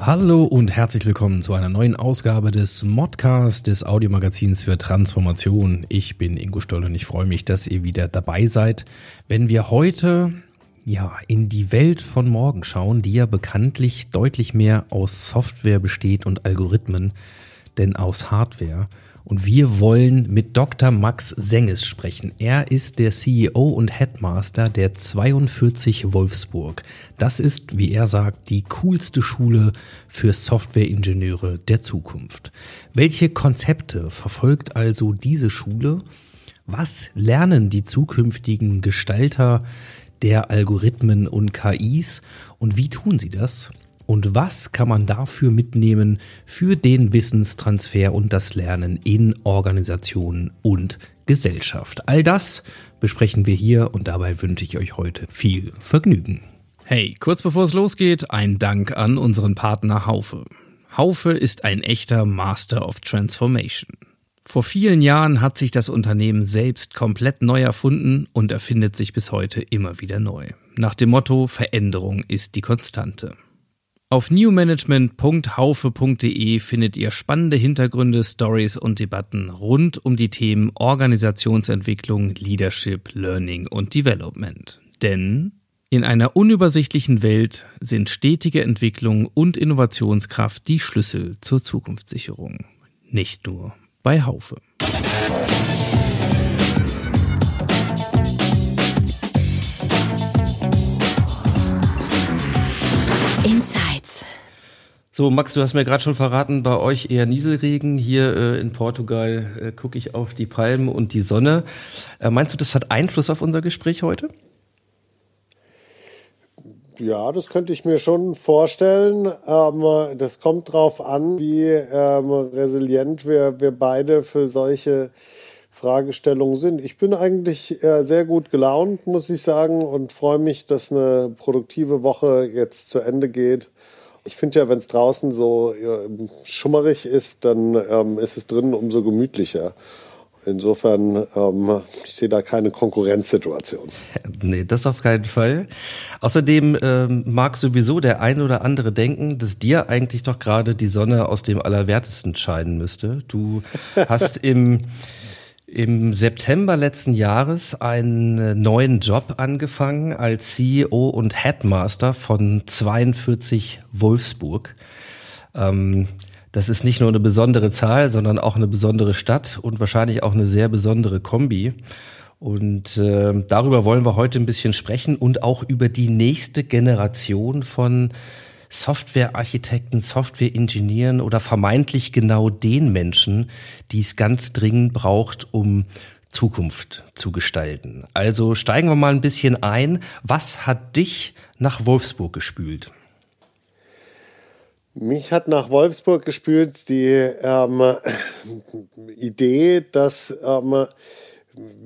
Hallo und herzlich willkommen zu einer neuen Ausgabe des Modcast des Audiomagazins für Transformation. Ich bin Ingo Stoll und ich freue mich, dass ihr wieder dabei seid, wenn wir heute ja, in die Welt von morgen schauen, die ja bekanntlich deutlich mehr aus Software besteht und Algorithmen, denn aus Hardware. Und wir wollen mit Dr. Max Senges sprechen. Er ist der CEO und Headmaster der 42 Wolfsburg. Das ist, wie er sagt, die coolste Schule für Softwareingenieure der Zukunft. Welche Konzepte verfolgt also diese Schule? Was lernen die zukünftigen Gestalter der Algorithmen und KIs und wie tun sie das? Und was kann man dafür mitnehmen für den Wissenstransfer und das Lernen in Organisationen und Gesellschaft? All das besprechen wir hier und dabei wünsche ich euch heute viel Vergnügen. Hey, kurz bevor es losgeht, ein Dank an unseren Partner Haufe. Haufe ist ein echter Master of Transformation. Vor vielen Jahren hat sich das Unternehmen selbst komplett neu erfunden und erfindet sich bis heute immer wieder neu. Nach dem Motto Veränderung ist die Konstante. Auf newmanagement.haufe.de findet ihr spannende Hintergründe, Stories und Debatten rund um die Themen Organisationsentwicklung, Leadership, Learning und Development. Denn in einer unübersichtlichen Welt sind stetige Entwicklung und Innovationskraft die Schlüssel zur Zukunftssicherung. Nicht nur bei Haufe. Insights. So, Max, du hast mir gerade schon verraten, bei euch eher Nieselregen. Hier äh, in Portugal äh, gucke ich auf die Palmen und die Sonne. Äh, meinst du, das hat Einfluss auf unser Gespräch heute? Ja, das könnte ich mir schon vorstellen. Ähm, das kommt drauf an, wie ähm, resilient wir, wir beide für solche Fragestellungen sind. Ich bin eigentlich äh, sehr gut gelaunt, muss ich sagen, und freue mich, dass eine produktive Woche jetzt zu Ende geht. Ich finde ja, wenn es draußen so äh, schummerig ist, dann ähm, ist es drinnen umso gemütlicher. Insofern, ähm, ich sehe da keine Konkurrenzsituation. Nee, das auf keinen Fall. Außerdem ähm, mag sowieso der ein oder andere denken, dass dir eigentlich doch gerade die Sonne aus dem Allerwertesten scheinen müsste. Du hast im, im September letzten Jahres einen neuen Job angefangen als CEO und Headmaster von 42 Wolfsburg. Ähm, das ist nicht nur eine besondere Zahl, sondern auch eine besondere Stadt und wahrscheinlich auch eine sehr besondere Kombi. Und äh, darüber wollen wir heute ein bisschen sprechen und auch über die nächste Generation von Softwarearchitekten, Softwareingenieuren oder vermeintlich genau den Menschen, die es ganz dringend braucht, um Zukunft zu gestalten. Also steigen wir mal ein bisschen ein. Was hat dich nach Wolfsburg gespült? Mich hat nach Wolfsburg gespült die ähm, Idee, dass ähm,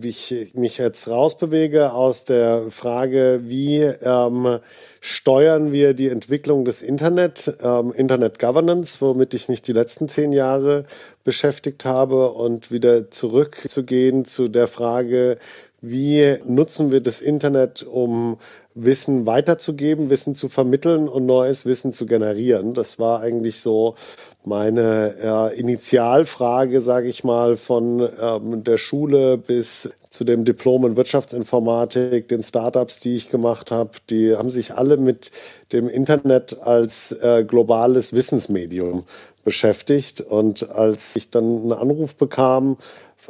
ich mich jetzt rausbewege aus der Frage, wie ähm, steuern wir die Entwicklung des Internet, ähm, Internet Governance, womit ich mich die letzten zehn Jahre beschäftigt habe und wieder zurückzugehen zu der Frage, wie nutzen wir das Internet, um Wissen weiterzugeben, Wissen zu vermitteln und neues Wissen zu generieren. Das war eigentlich so meine äh, Initialfrage, sage ich mal, von ähm, der Schule bis zu dem Diplom in Wirtschaftsinformatik, den Startups, die ich gemacht habe. Die haben sich alle mit dem Internet als äh, globales Wissensmedium beschäftigt. Und als ich dann einen Anruf bekam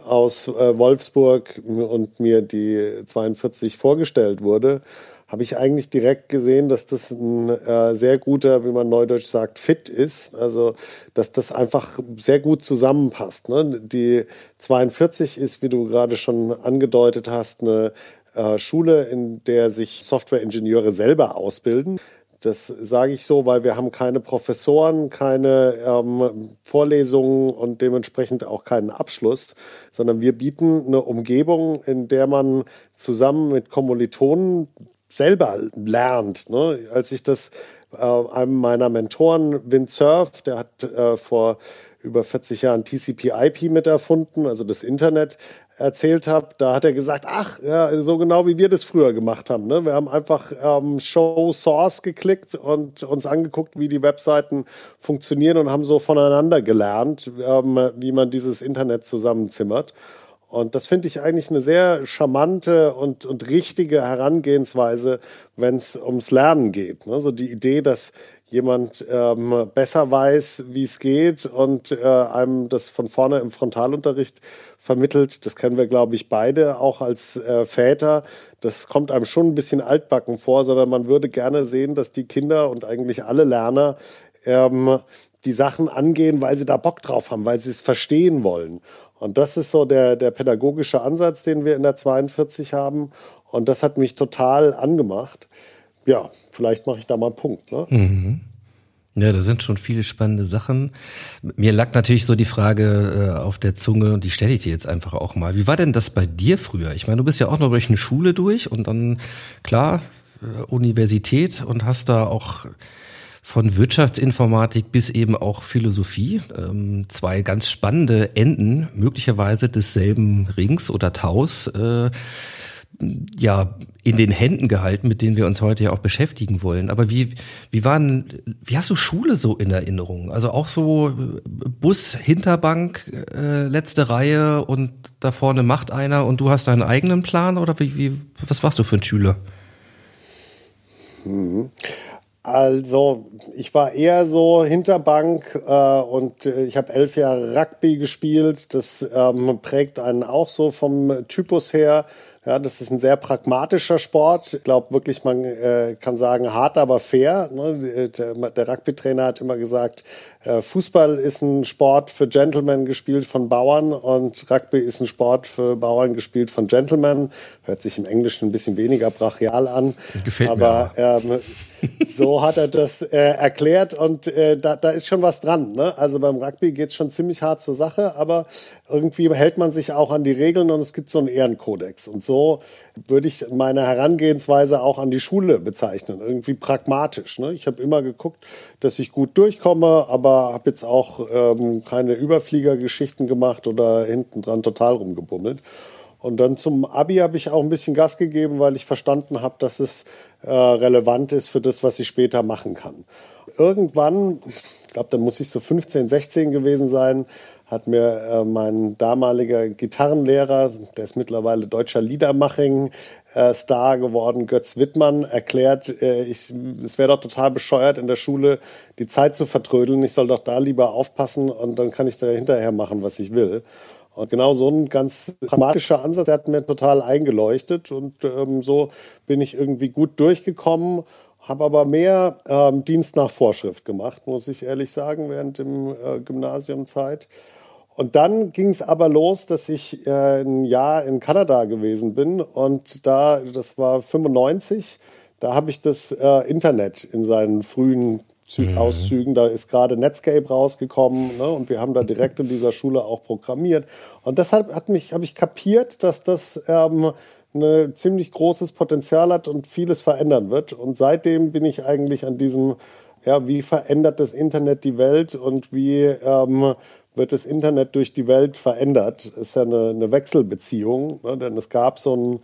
aus äh, Wolfsburg und mir die 42 vorgestellt wurde, habe ich eigentlich direkt gesehen, dass das ein äh, sehr guter, wie man neudeutsch sagt, Fit ist. Also, dass das einfach sehr gut zusammenpasst. Ne? Die 42 ist, wie du gerade schon angedeutet hast, eine äh, Schule, in der sich Softwareingenieure selber ausbilden. Das sage ich so, weil wir haben keine Professoren, keine ähm, Vorlesungen und dementsprechend auch keinen Abschluss, sondern wir bieten eine Umgebung, in der man zusammen mit Kommilitonen selber lernt. Ne? Als ich das äh, einem meiner Mentoren, Windsurf, der hat äh, vor über 40 Jahren TCP/IP mit erfunden, also das Internet, erzählt habe, da hat er gesagt, ach, ja, so genau wie wir das früher gemacht haben. Ne? Wir haben einfach ähm, Show Source geklickt und uns angeguckt, wie die Webseiten funktionieren und haben so voneinander gelernt, ähm, wie man dieses Internet zusammenzimmert. Und das finde ich eigentlich eine sehr charmante und, und richtige Herangehensweise, wenn es ums Lernen geht. Ne? So die Idee, dass jemand ähm, besser weiß, wie es geht und äh, einem das von vorne im Frontalunterricht vermittelt. Das kennen wir, glaube ich, beide auch als äh, Väter. Das kommt einem schon ein bisschen altbacken vor, sondern man würde gerne sehen, dass die Kinder und eigentlich alle Lerner ähm, die Sachen angehen, weil sie da Bock drauf haben, weil sie es verstehen wollen. Und das ist so der, der pädagogische Ansatz, den wir in der 42 haben. Und das hat mich total angemacht ja, vielleicht mache ich da mal einen Punkt. Ne? Mhm. Ja, da sind schon viele spannende Sachen. Mir lag natürlich so die Frage äh, auf der Zunge und die stelle ich dir jetzt einfach auch mal. Wie war denn das bei dir früher? Ich meine, du bist ja auch noch durch eine Schule durch und dann, klar, äh, Universität und hast da auch von Wirtschaftsinformatik bis eben auch Philosophie. Ähm, zwei ganz spannende Enden, möglicherweise desselben Rings oder Taus. Äh, ja in den Händen gehalten, mit denen wir uns heute ja auch beschäftigen wollen. Aber wie wie waren wie hast du Schule so in Erinnerung? Also auch so Bus Hinterbank äh, letzte Reihe und da vorne macht einer und du hast deinen eigenen Plan oder wie, wie was warst du für ein Schüler? Also, ich war eher so Hinterbank äh, und äh, ich habe elf Jahre Rugby gespielt. Das ähm, prägt einen auch so vom Typus her. Ja, das ist ein sehr pragmatischer Sport. Ich glaube wirklich, man äh, kann sagen, hart, aber fair. Ne? Der, der Rugby-Trainer hat immer gesagt, Fußball ist ein Sport für Gentlemen gespielt von Bauern und Rugby ist ein Sport für Bauern gespielt von Gentlemen. Hört sich im Englischen ein bisschen weniger brachial an. Gefällt aber, mir. Aber ähm, so hat er das äh, erklärt und äh, da, da ist schon was dran. Ne? Also beim Rugby geht es schon ziemlich hart zur Sache, aber irgendwie hält man sich auch an die Regeln und es gibt so einen Ehrenkodex. Und so würde ich meine Herangehensweise auch an die Schule bezeichnen. Irgendwie pragmatisch. Ne? Ich habe immer geguckt, dass ich gut durchkomme, aber habe jetzt auch ähm, keine Überfliegergeschichten gemacht oder hinten dran total rumgebummelt. Und dann zum Abi habe ich auch ein bisschen Gas gegeben, weil ich verstanden habe, dass es äh, relevant ist für das, was ich später machen kann. Irgendwann, ich glaube, da muss ich so 15, 16 gewesen sein, hat mir äh, mein damaliger Gitarrenlehrer, der ist mittlerweile deutscher Liedermaching-Star äh, geworden, Götz Wittmann, erklärt, äh, ich, es wäre doch total bescheuert, in der Schule die Zeit zu vertrödeln. Ich soll doch da lieber aufpassen und dann kann ich da hinterher machen, was ich will. Und genau so ein ganz pragmatischer Ansatz, der hat mir total eingeleuchtet und ähm, so bin ich irgendwie gut durchgekommen, habe aber mehr ähm, Dienst nach Vorschrift gemacht, muss ich ehrlich sagen, während dem äh, Gymnasiumzeit. Und dann ging es aber los, dass ich äh, ein Jahr in Kanada gewesen bin und da, das war 95, da habe ich das äh, Internet in seinen frühen mhm. Auszügen. Da ist gerade Netscape rausgekommen ne? und wir haben da direkt in dieser Schule auch programmiert. Und deshalb hat mich, habe ich kapiert, dass das ähm, ein ziemlich großes Potenzial hat und vieles verändern wird. Und seitdem bin ich eigentlich an diesem, ja, wie verändert das Internet die Welt und wie ähm, wird das Internet durch die Welt verändert? Ist ja eine, eine Wechselbeziehung, ne? denn es gab so ein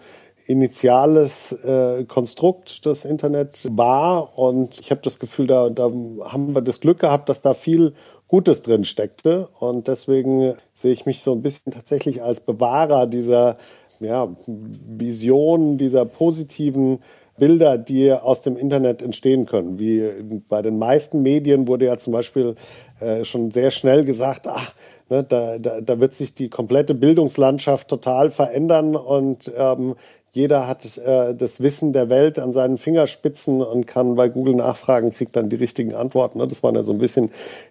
initiales äh, Konstrukt das Internet war. Und ich habe das Gefühl, da, da haben wir das Glück gehabt, dass da viel Gutes drin steckte. Und deswegen sehe ich mich so ein bisschen tatsächlich als Bewahrer dieser ja, Vision, dieser positiven Bilder, die aus dem Internet entstehen können. Wie bei den meisten Medien wurde ja zum Beispiel äh, schon sehr schnell gesagt, ach, ne, da, da, da wird sich die komplette Bildungslandschaft total verändern und ähm, jeder hat äh, das Wissen der Welt an seinen Fingerspitzen und kann bei Google nachfragen, kriegt dann die richtigen Antworten. Ne? Das waren ja so ein bisschen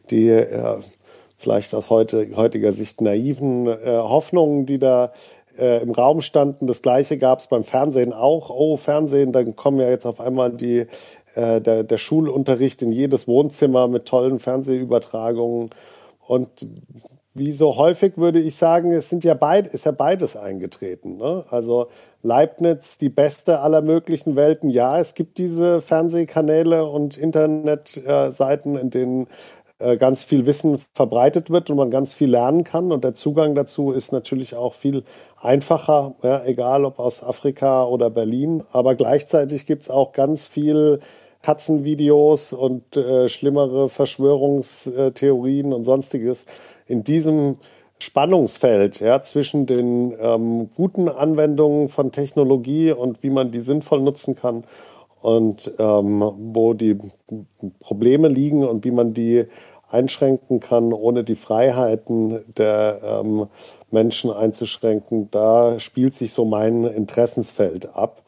die äh, vielleicht aus heute, heutiger Sicht naiven äh, Hoffnungen, die da äh, im Raum standen. Das gleiche gab es beim Fernsehen auch. Oh, Fernsehen, dann kommen ja jetzt auf einmal die äh, der, der Schulunterricht in jedes Wohnzimmer mit tollen Fernsehübertragungen. Und wie so häufig würde ich sagen, es sind ja beid, ist ja beides eingetreten. Ne? Also Leibniz, die beste aller möglichen Welten. Ja, es gibt diese Fernsehkanäle und Internetseiten, in denen äh, ganz viel Wissen verbreitet wird und man ganz viel lernen kann. Und der Zugang dazu ist natürlich auch viel einfacher, ja, egal ob aus Afrika oder Berlin. Aber gleichzeitig gibt es auch ganz viel Katzenvideos und äh, schlimmere Verschwörungstheorien und sonstiges. In diesem Spannungsfeld ja, zwischen den ähm, guten Anwendungen von Technologie und wie man die sinnvoll nutzen kann und ähm, wo die Probleme liegen und wie man die einschränken kann, ohne die Freiheiten der ähm, Menschen einzuschränken, da spielt sich so mein Interessensfeld ab.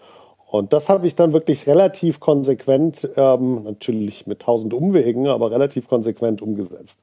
Und das habe ich dann wirklich relativ konsequent, ähm, natürlich mit tausend Umwegen, aber relativ konsequent umgesetzt.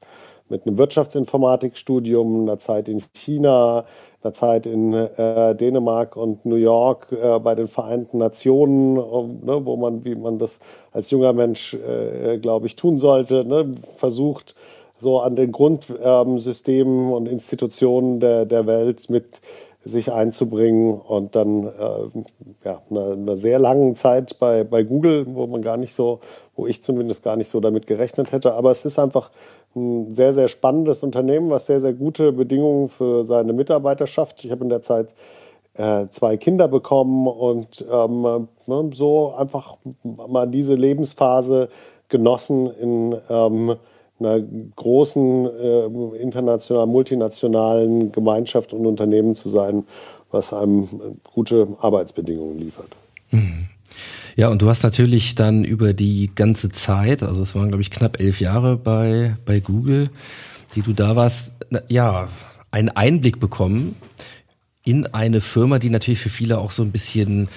Mit einem Wirtschaftsinformatikstudium, einer Zeit in China, einer Zeit in äh, Dänemark und New York äh, bei den Vereinten Nationen, äh, ne, wo man, wie man das als junger Mensch, äh, glaube ich, tun sollte, ne, versucht, so an den Grundsystemen ähm, und Institutionen der, der Welt mit sich einzubringen und dann äh, ja, einer eine sehr langen Zeit bei, bei Google, wo man gar nicht so, wo ich zumindest gar nicht so damit gerechnet hätte. Aber es ist einfach ein sehr, sehr spannendes Unternehmen, was sehr, sehr gute Bedingungen für seine Mitarbeiter schafft. Ich habe in der Zeit äh, zwei Kinder bekommen und ähm, ne, so einfach mal diese Lebensphase genossen in ähm, einer großen äh, internationalen, multinationalen Gemeinschaft und Unternehmen zu sein, was einem gute Arbeitsbedingungen liefert. Mhm. Ja, und du hast natürlich dann über die ganze Zeit, also es waren, glaube ich, knapp elf Jahre bei, bei Google, die du da warst, ja, einen Einblick bekommen in eine Firma, die natürlich für viele auch so ein bisschen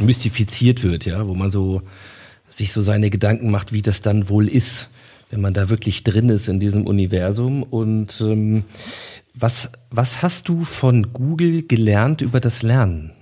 mystifiziert wird, ja, wo man so sich so seine Gedanken macht, wie das dann wohl ist, wenn man da wirklich drin ist in diesem Universum. Und ähm, was, was hast du von Google gelernt über das Lernen?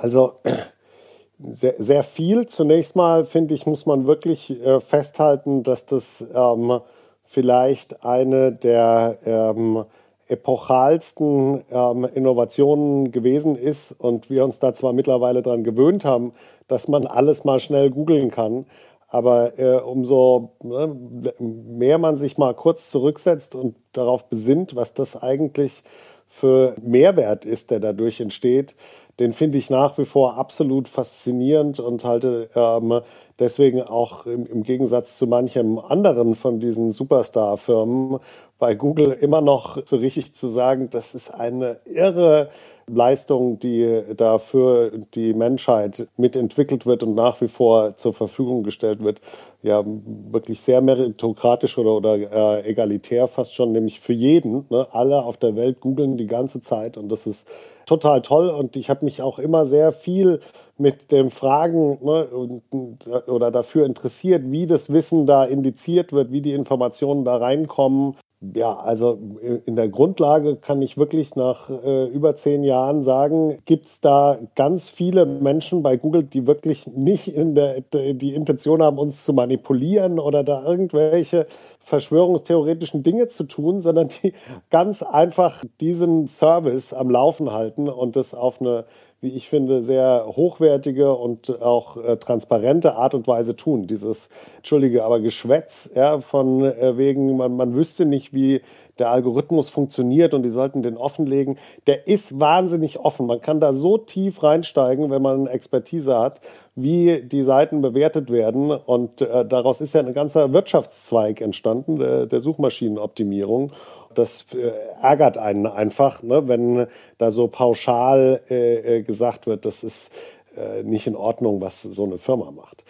Also sehr, sehr viel. Zunächst mal, finde ich, muss man wirklich äh, festhalten, dass das ähm, vielleicht eine der ähm, epochalsten ähm, Innovationen gewesen ist und wir uns da zwar mittlerweile daran gewöhnt haben, dass man alles mal schnell googeln kann, aber äh, umso ne, mehr man sich mal kurz zurücksetzt und darauf besinnt, was das eigentlich für Mehrwert ist, der dadurch entsteht, den finde ich nach wie vor absolut faszinierend und halte ähm, deswegen auch im, im, Gegensatz zu manchem anderen von diesen Superstar-Firmen bei Google immer noch für richtig zu sagen, das ist eine irre Leistung, die da für die Menschheit mitentwickelt wird und nach wie vor zur Verfügung gestellt wird, ja wirklich sehr meritokratisch oder, oder äh, egalitär fast schon, nämlich für jeden. Ne? Alle auf der Welt googeln die ganze Zeit und das ist total toll und ich habe mich auch immer sehr viel mit dem Fragen ne, und, oder dafür interessiert, wie das Wissen da indiziert wird, wie die Informationen da reinkommen. Ja, also in der Grundlage kann ich wirklich nach äh, über zehn Jahren sagen, gibt es da ganz viele Menschen bei Google, die wirklich nicht in der, die Intention haben, uns zu manipulieren oder da irgendwelche verschwörungstheoretischen Dinge zu tun, sondern die ganz einfach diesen Service am Laufen halten und das auf eine wie ich finde, sehr hochwertige und auch äh, transparente Art und Weise tun. Dieses, entschuldige, aber Geschwätz, ja, von äh, wegen, man, man wüsste nicht, wie der Algorithmus funktioniert und die sollten den offenlegen. Der ist wahnsinnig offen. Man kann da so tief reinsteigen, wenn man Expertise hat, wie die Seiten bewertet werden. Und äh, daraus ist ja ein ganzer Wirtschaftszweig entstanden, der, der Suchmaschinenoptimierung das äh, ärgert einen einfach, ne, wenn da so pauschal äh, äh, gesagt wird, das ist äh, nicht in Ordnung, was so eine Firma macht.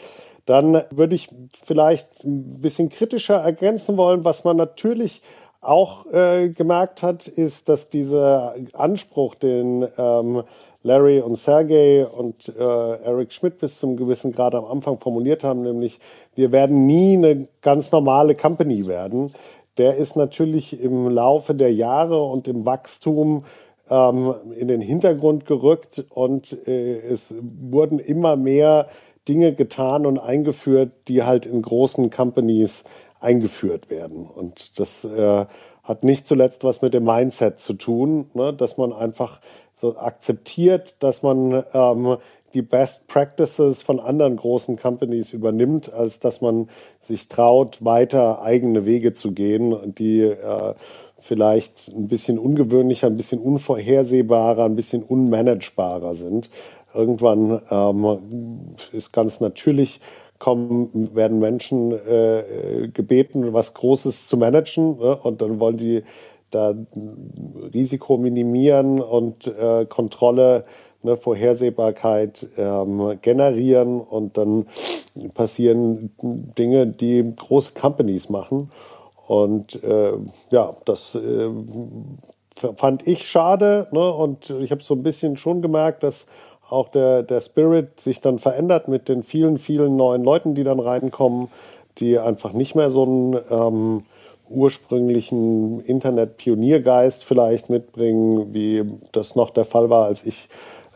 Dann würde ich vielleicht ein bisschen kritischer ergänzen wollen, was man natürlich auch äh, gemerkt hat, ist, dass dieser Anspruch, den ähm, Larry und Sergey und äh, Eric Schmidt bis zum gewissen Grad am Anfang formuliert haben, nämlich wir werden nie eine ganz normale Company werden, der ist natürlich im Laufe der Jahre und im Wachstum ähm, in den Hintergrund gerückt und äh, es wurden immer mehr Dinge getan und eingeführt, die halt in großen Companies eingeführt werden. Und das äh, hat nicht zuletzt was mit dem Mindset zu tun, ne? dass man einfach so akzeptiert, dass man ähm, die Best Practices von anderen großen Companies übernimmt, als dass man sich traut, weiter eigene Wege zu gehen, die äh, vielleicht ein bisschen ungewöhnlicher, ein bisschen unvorhersehbarer, ein bisschen unmanagebarer sind. Irgendwann ähm, ist ganz natürlich, kommen, werden Menschen äh, gebeten, was Großes zu managen ne? und dann wollen die da Risiko minimieren und äh, Kontrolle, ne, Vorhersehbarkeit ähm, generieren und dann passieren Dinge, die große Companies machen. Und äh, ja, das äh, fand ich schade. Ne? Und ich habe so ein bisschen schon gemerkt, dass auch der, der Spirit sich dann verändert mit den vielen, vielen neuen Leuten, die dann reinkommen, die einfach nicht mehr so einen ähm, ursprünglichen Internet-Pioniergeist vielleicht mitbringen, wie das noch der Fall war, als ich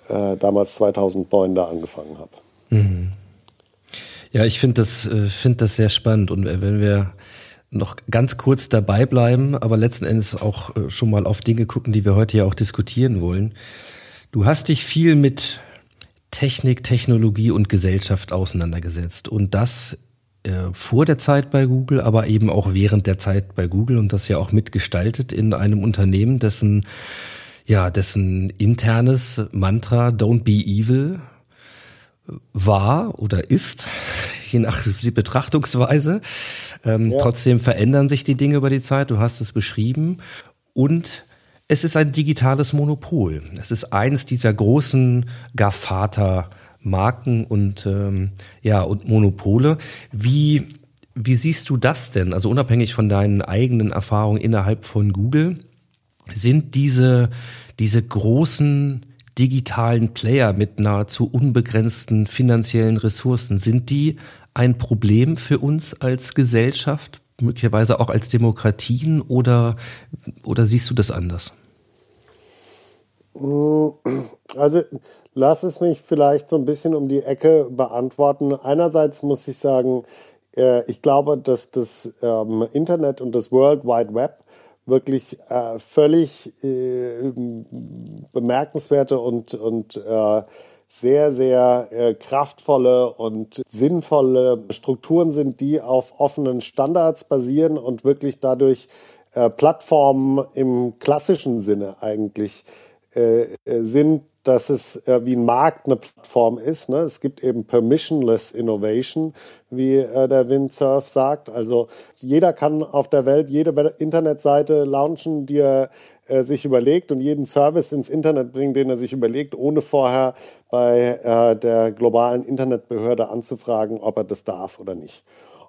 äh, damals 2009 da angefangen habe. Mhm. Ja, ich finde das, äh, find das sehr spannend. Und wenn wir noch ganz kurz dabei bleiben, aber letzten Endes auch äh, schon mal auf Dinge gucken, die wir heute ja auch diskutieren wollen. Du hast dich viel mit Technik, Technologie und Gesellschaft auseinandergesetzt und das äh, vor der Zeit bei Google, aber eben auch während der Zeit bei Google und das ja auch mitgestaltet in einem Unternehmen, dessen ja, dessen internes Mantra Don't be evil war oder ist, je nach Betrachtungsweise. Ähm, ja. Trotzdem verändern sich die Dinge über die Zeit, du hast es beschrieben. Und es ist ein digitales Monopol. Es ist eins dieser großen GAFATA-Marken und, ähm, ja, und Monopole. Wie, wie siehst du das denn? Also unabhängig von deinen eigenen Erfahrungen innerhalb von Google, sind diese, diese großen digitalen Player mit nahezu unbegrenzten finanziellen Ressourcen, sind die ein Problem für uns als Gesellschaft, möglicherweise auch als Demokratien oder, oder siehst du das anders? Also lass es mich vielleicht so ein bisschen um die Ecke beantworten. Einerseits muss ich sagen, äh, ich glaube, dass das ähm, Internet und das World Wide Web wirklich äh, völlig äh, bemerkenswerte und, und äh, sehr, sehr äh, kraftvolle und sinnvolle Strukturen sind, die auf offenen Standards basieren und wirklich dadurch äh, Plattformen im klassischen Sinne eigentlich äh, sind, dass es äh, wie ein Markt eine Plattform ist. Ne? Es gibt eben permissionless Innovation, wie äh, der Windsurf sagt. Also jeder kann auf der Welt jede Internetseite launchen, die er äh, sich überlegt und jeden Service ins Internet bringen, den er sich überlegt, ohne vorher bei äh, der globalen Internetbehörde anzufragen, ob er das darf oder nicht.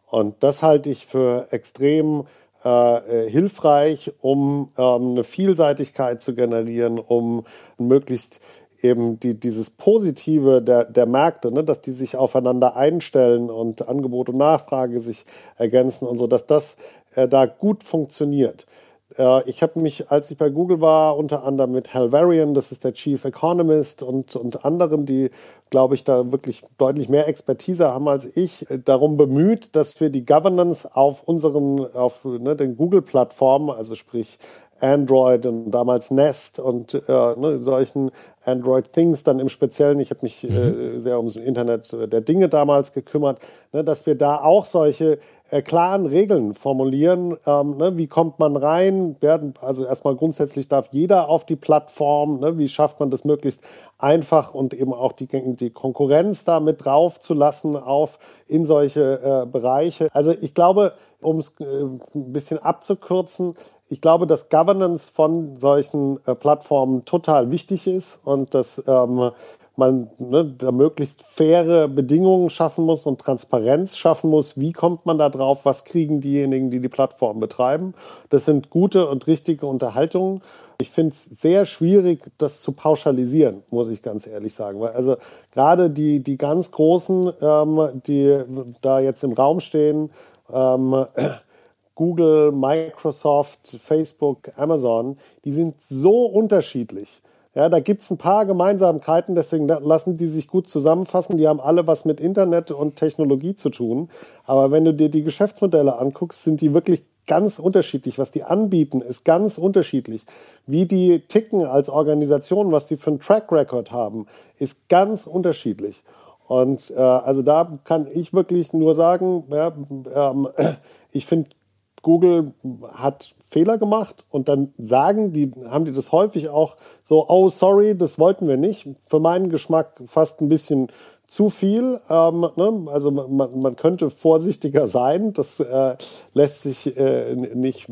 Und das halte ich für extrem äh, äh hilfreich, um ähm, eine Vielseitigkeit zu generieren, um möglichst eben die, dieses Positive der, der Märkte, ne, dass die sich aufeinander einstellen und Angebot und Nachfrage sich ergänzen und so, dass das äh, da gut funktioniert. Äh, ich habe mich, als ich bei Google war, unter anderem mit Hal Varian, das ist der Chief Economist und, und anderen, die, glaube ich, da wirklich deutlich mehr Expertise haben als ich, äh, darum bemüht, dass wir die Governance auf unseren, auf ne, den Google-Plattformen, also sprich Android und damals Nest und äh, ne, solchen Android Things dann im Speziellen. Ich habe mich mhm. äh, sehr ums Internet der Dinge damals gekümmert, ne, dass wir da auch solche äh, klaren Regeln formulieren. Ähm, ne, wie kommt man rein? Werden, also erstmal grundsätzlich darf jeder auf die Plattform. Ne, wie schafft man das möglichst einfach und eben auch die, die Konkurrenz da mit drauf zu lassen auf in solche äh, Bereiche? Also ich glaube, um es äh, ein bisschen abzukürzen, ich glaube, dass Governance von solchen äh, Plattformen total wichtig ist und dass ähm, man ne, da möglichst faire Bedingungen schaffen muss und Transparenz schaffen muss. Wie kommt man da drauf? Was kriegen diejenigen, die die Plattform betreiben? Das sind gute und richtige Unterhaltungen. Ich finde es sehr schwierig, das zu pauschalisieren, muss ich ganz ehrlich sagen. Weil also gerade die, die ganz Großen, ähm, die da jetzt im Raum stehen, ähm, Google, Microsoft, Facebook, Amazon, die sind so unterschiedlich. Ja, da gibt es ein paar Gemeinsamkeiten, deswegen lassen die sich gut zusammenfassen. Die haben alle was mit Internet und Technologie zu tun. Aber wenn du dir die Geschäftsmodelle anguckst, sind die wirklich ganz unterschiedlich. Was die anbieten, ist ganz unterschiedlich. Wie die ticken als Organisation, was die für einen Track Record haben, ist ganz unterschiedlich. Und äh, also da kann ich wirklich nur sagen, ja, ähm, ich finde, Google hat Fehler gemacht und dann sagen die, haben die das häufig auch so, oh sorry, das wollten wir nicht. Für meinen Geschmack fast ein bisschen zu viel. Ähm, ne? Also man, man, könnte vorsichtiger sein, das äh, lässt sich äh, nicht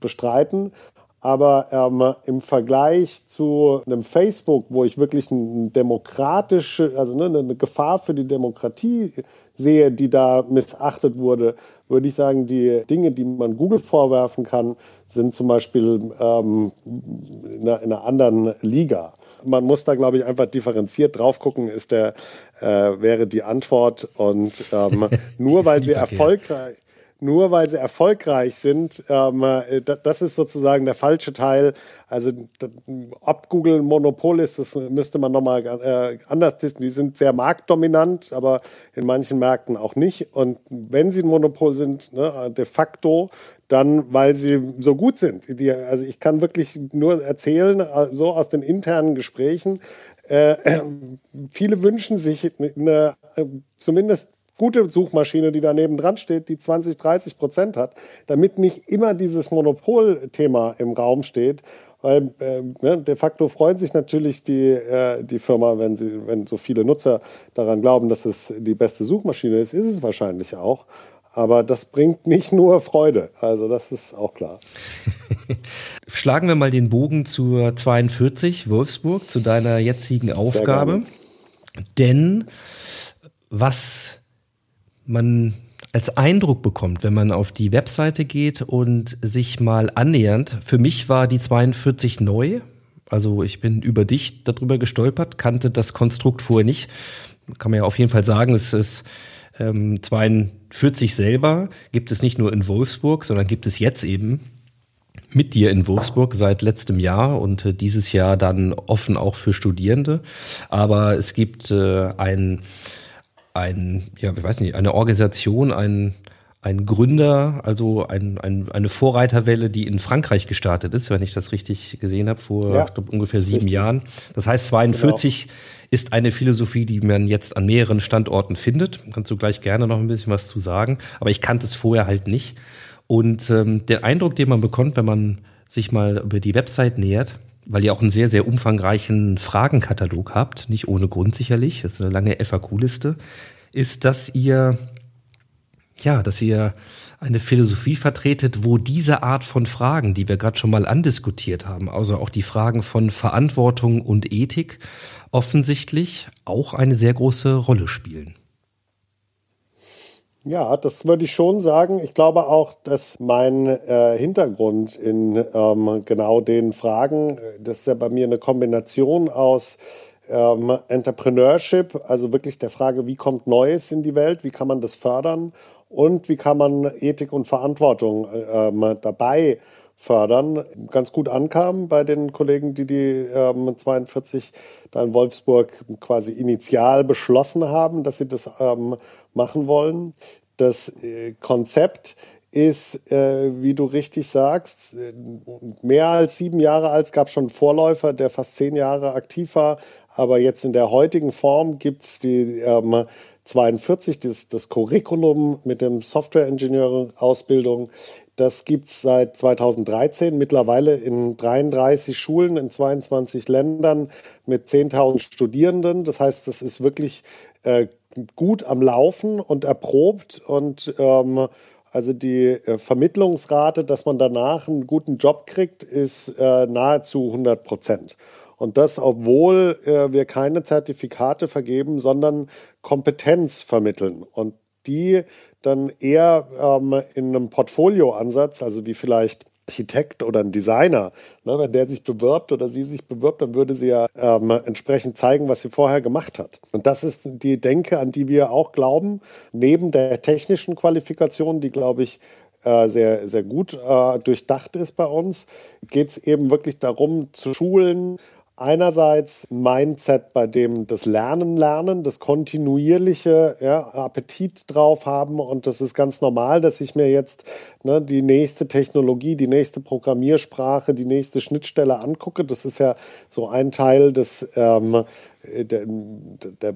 bestreiten. Aber ähm, im Vergleich zu einem Facebook, wo ich wirklich eine demokratische, also ne, eine Gefahr für die Demokratie sehe, die da missachtet wurde, würde ich sagen, die Dinge, die man Google vorwerfen kann, sind zum Beispiel ähm, in, einer, in einer anderen Liga. Man muss da, glaube ich, einfach differenziert drauf gucken, ist der, äh, wäre die Antwort. Und ähm, nur weil sie erfolgreich, nur weil sie erfolgreich sind, ähm, äh, das ist sozusagen der falsche Teil. Also ob Google ein Monopol ist, das müsste man nochmal äh, anders testen. Die sind sehr marktdominant, aber in manchen Märkten auch nicht. Und wenn sie ein Monopol sind, ne, de facto, dann weil sie so gut sind. Die, also ich kann wirklich nur erzählen, äh, so aus den internen Gesprächen, äh, viele wünschen sich eine, zumindest gute Suchmaschine, die daneben dran steht, die 20, 30 Prozent hat, damit nicht immer dieses Monopolthema im Raum steht. Weil äh, ne, de facto freuen sich natürlich die, äh, die Firma, wenn, sie, wenn so viele Nutzer daran glauben, dass es die beste Suchmaschine ist, ist es wahrscheinlich auch. Aber das bringt nicht nur Freude. Also das ist auch klar. Schlagen wir mal den Bogen zur 42 Wolfsburg, zu deiner jetzigen Aufgabe. Denn was man als Eindruck bekommt, wenn man auf die Webseite geht und sich mal annähernd. Für mich war die 42 neu. Also ich bin über dich darüber gestolpert, kannte das Konstrukt vorher nicht. Kann man ja auf jeden Fall sagen, es ist ähm, 42 selber gibt es nicht nur in Wolfsburg, sondern gibt es jetzt eben mit dir in Wolfsburg seit letztem Jahr und äh, dieses Jahr dann offen auch für Studierende. Aber es gibt äh, ein ein, ja, ich weiß nicht, eine Organisation, ein, ein Gründer, also ein, ein, eine Vorreiterwelle, die in Frankreich gestartet ist, wenn ich das richtig gesehen habe, vor ja, glaub, ungefähr sieben richtig. Jahren. Das heißt, 42 genau. ist eine Philosophie, die man jetzt an mehreren Standorten findet. Kannst du gleich gerne noch ein bisschen was zu sagen. Aber ich kannte es vorher halt nicht. Und ähm, der Eindruck, den man bekommt, wenn man sich mal über die Website nähert, weil ihr auch einen sehr, sehr umfangreichen Fragenkatalog habt, nicht ohne Grund sicherlich, das ist eine lange FAQ-Liste, ist, dass ihr, ja, dass ihr eine Philosophie vertretet, wo diese Art von Fragen, die wir gerade schon mal andiskutiert haben, also auch die Fragen von Verantwortung und Ethik, offensichtlich auch eine sehr große Rolle spielen. Ja, das würde ich schon sagen. Ich glaube auch, dass mein äh, Hintergrund in ähm, genau den Fragen, das ist ja bei mir eine Kombination aus ähm, Entrepreneurship, also wirklich der Frage, wie kommt Neues in die Welt, wie kann man das fördern und wie kann man Ethik und Verantwortung ähm, dabei fördern, ganz gut ankam bei den Kollegen, die die ähm, 42 da in Wolfsburg quasi initial beschlossen haben, dass sie das ähm, machen wollen. Das äh, Konzept ist, äh, wie du richtig sagst, mehr als sieben Jahre alt. Es gab schon einen Vorläufer, der fast zehn Jahre aktiv war. Aber jetzt in der heutigen Form gibt es die ähm, 42, das, das Curriculum mit dem Software-Engineering-Ausbildung. Das gibt es seit 2013 mittlerweile in 33 Schulen in 22 Ländern mit 10.000 Studierenden. Das heißt, das ist wirklich äh, gut am Laufen und erprobt und ähm, also die äh, Vermittlungsrate, dass man danach einen guten Job kriegt, ist äh, nahezu 100 Prozent. Und das, obwohl äh, wir keine Zertifikate vergeben, sondern Kompetenz vermitteln. Und die dann eher ähm, in einem Portfolioansatz, also wie vielleicht Architekt oder ein Designer, ne, wenn der sich bewirbt oder sie sich bewirbt, dann würde sie ja ähm, entsprechend zeigen, was sie vorher gemacht hat. Und das ist die Denke, an die wir auch glauben, neben der technischen Qualifikation, die, glaube ich, äh, sehr, sehr gut äh, durchdacht ist bei uns, geht es eben wirklich darum, zu schulen, einerseits ein Mindset, bei dem das Lernen lernen, das kontinuierliche ja, Appetit drauf haben und das ist ganz normal, dass ich mir jetzt ne, die nächste Technologie, die nächste Programmiersprache, die nächste Schnittstelle angucke. Das ist ja so ein Teil des ähm, der, der,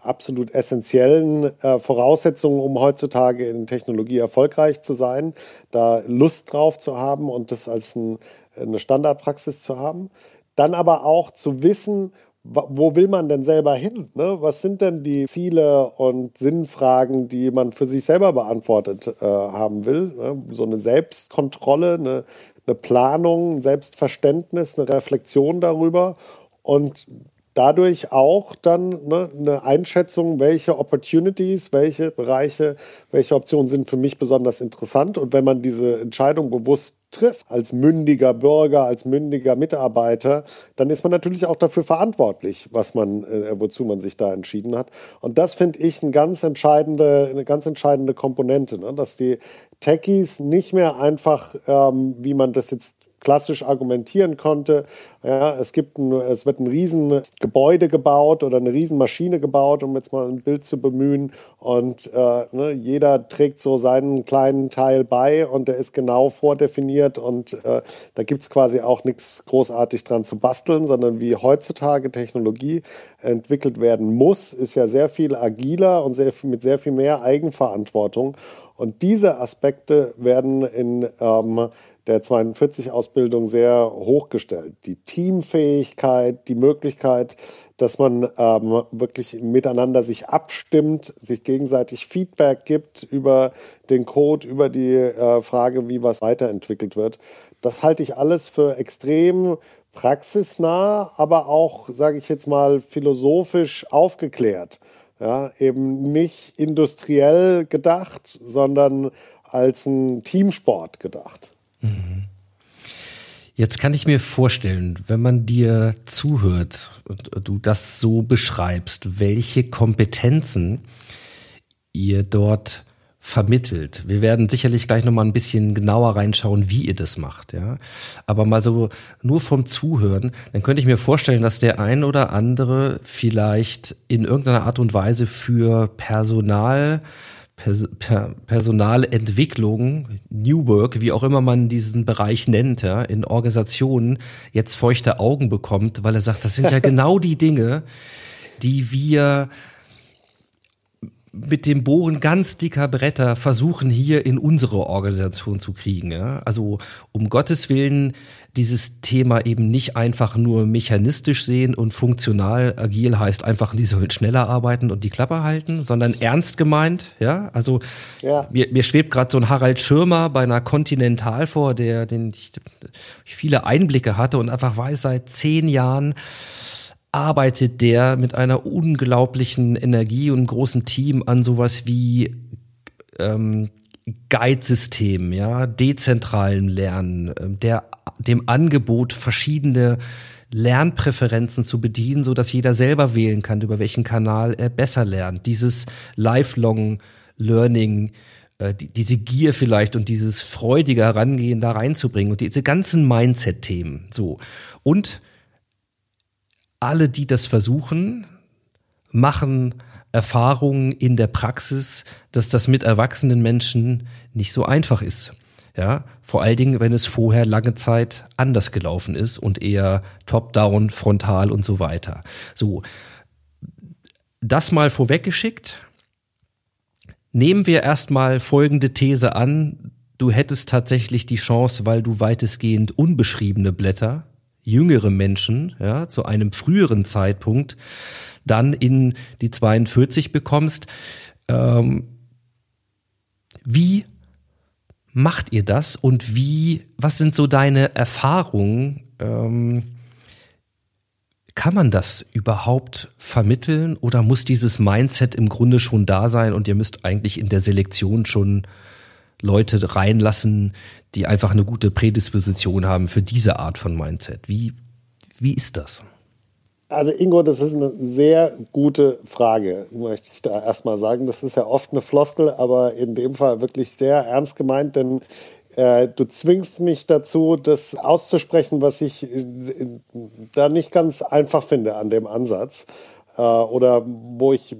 absolut essentiellen äh, Voraussetzungen, um heutzutage in Technologie erfolgreich zu sein, da Lust drauf zu haben und das als ein, eine Standardpraxis zu haben dann aber auch zu wissen, wo will man denn selber hin? Ne? Was sind denn die Ziele und Sinnfragen, die man für sich selber beantwortet äh, haben will? Ne? So eine Selbstkontrolle, eine, eine Planung, ein Selbstverständnis, eine Reflexion darüber und dadurch auch dann ne, eine Einschätzung, welche Opportunities, welche Bereiche, welche Optionen sind für mich besonders interessant. Und wenn man diese Entscheidung bewusst trifft, als mündiger Bürger, als mündiger Mitarbeiter, dann ist man natürlich auch dafür verantwortlich, was man, äh, wozu man sich da entschieden hat. Und das finde ich eine ganz entscheidende, eine ganz entscheidende Komponente, ne? dass die Techies nicht mehr einfach, ähm, wie man das jetzt klassisch argumentieren konnte. Ja, es, gibt ein, es wird ein Riesengebäude gebaut oder eine Riesenmaschine gebaut, um jetzt mal ein Bild zu bemühen. Und äh, ne, jeder trägt so seinen kleinen Teil bei und der ist genau vordefiniert. Und äh, da gibt es quasi auch nichts großartig dran zu basteln, sondern wie heutzutage Technologie entwickelt werden muss, ist ja sehr viel agiler und sehr, mit sehr viel mehr Eigenverantwortung. Und diese Aspekte werden in ähm, der 42-Ausbildung sehr hochgestellt. Die Teamfähigkeit, die Möglichkeit, dass man ähm, wirklich miteinander sich abstimmt, sich gegenseitig Feedback gibt über den Code, über die äh, Frage, wie was weiterentwickelt wird. Das halte ich alles für extrem praxisnah, aber auch, sage ich jetzt mal, philosophisch aufgeklärt. Ja, eben nicht industriell gedacht, sondern als ein Teamsport gedacht. Jetzt kann ich mir vorstellen, wenn man dir zuhört und du das so beschreibst, welche Kompetenzen ihr dort vermittelt. Wir werden sicherlich gleich nochmal ein bisschen genauer reinschauen, wie ihr das macht, ja. Aber mal so nur vom Zuhören, dann könnte ich mir vorstellen, dass der ein oder andere vielleicht in irgendeiner Art und Weise für Personal Pers per Personalentwicklung, New Work, wie auch immer man diesen Bereich nennt, ja, in Organisationen jetzt feuchte Augen bekommt, weil er sagt, das sind ja genau die Dinge, die wir mit dem Bohren ganz dicker Bretter versuchen hier in unsere Organisation zu kriegen. Ja? Also um Gottes Willen dieses Thema eben nicht einfach nur mechanistisch sehen und funktional agil heißt einfach, die sollen schneller arbeiten und die Klappe halten, sondern ernst gemeint. Ja, also ja. Mir, mir schwebt gerade so ein Harald Schirmer bei einer Continental vor, der den ich viele Einblicke hatte und einfach weiß seit zehn Jahren arbeitet der mit einer unglaublichen Energie und großem Team an sowas wie ähm, Guide-System, ja, dezentralen Lernen, ähm, der, dem Angebot verschiedene Lernpräferenzen zu bedienen, so dass jeder selber wählen kann, über welchen Kanal er besser lernt. Dieses Lifelong Learning, äh, die, diese Gier vielleicht und dieses freudige Herangehen da reinzubringen und diese ganzen Mindset-Themen, so. Und alle, die das versuchen, machen Erfahrungen in der Praxis, dass das mit erwachsenen Menschen nicht so einfach ist. Ja, vor allen Dingen, wenn es vorher lange Zeit anders gelaufen ist und eher top-down, frontal und so weiter. So. Das mal vorweggeschickt. Nehmen wir erstmal folgende These an. Du hättest tatsächlich die Chance, weil du weitestgehend unbeschriebene Blätter jüngere Menschen, ja, zu einem früheren Zeitpunkt dann in die 42 bekommst. Ähm, wie macht ihr das und wie, was sind so deine Erfahrungen? Ähm, kann man das überhaupt vermitteln oder muss dieses Mindset im Grunde schon da sein und ihr müsst eigentlich in der Selektion schon Leute reinlassen, die einfach eine gute Prädisposition haben für diese Art von Mindset. Wie, wie ist das? Also Ingo, das ist eine sehr gute Frage, möchte ich da erstmal sagen. Das ist ja oft eine Floskel, aber in dem Fall wirklich sehr ernst gemeint, denn äh, du zwingst mich dazu, das auszusprechen, was ich äh, da nicht ganz einfach finde an dem Ansatz äh, oder wo ich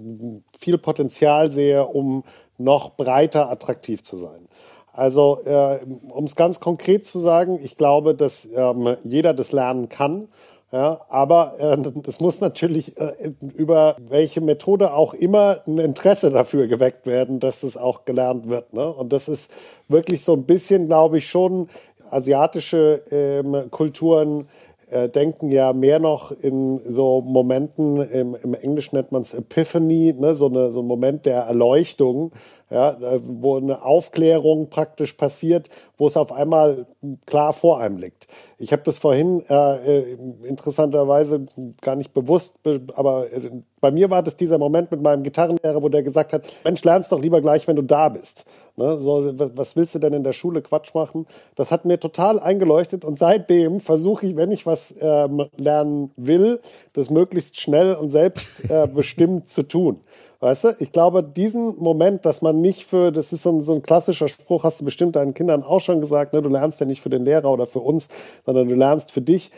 viel Potenzial sehe, um noch breiter attraktiv zu sein. Also, äh, um es ganz konkret zu sagen, ich glaube, dass ähm, jeder das lernen kann. Ja, aber äh, es muss natürlich äh, über welche Methode auch immer ein Interesse dafür geweckt werden, dass das auch gelernt wird. Ne? Und das ist wirklich so ein bisschen, glaube ich, schon asiatische ähm, Kulturen äh, denken ja mehr noch in so Momenten, im, im Englischen nennt man es Epiphany, ne? so, eine, so ein Moment der Erleuchtung, ja, wo eine Aufklärung praktisch passiert, wo es auf einmal klar vor einem liegt. Ich habe das vorhin äh, äh interessanterweise gar nicht bewusst, aber äh, bei mir war das dieser Moment mit meinem Gitarrenlehrer, wo der gesagt hat, Mensch, lernst doch lieber gleich, wenn du da bist. Ne, so, was willst du denn in der Schule Quatsch machen? Das hat mir total eingeleuchtet und seitdem versuche ich, wenn ich was ähm, lernen will, das möglichst schnell und selbstbestimmt äh, zu tun. Weißt du, ich glaube, diesen Moment, dass man nicht für, das ist so ein, so ein klassischer Spruch, hast du bestimmt deinen Kindern auch schon gesagt, ne? du lernst ja nicht für den Lehrer oder für uns, sondern du lernst für dich.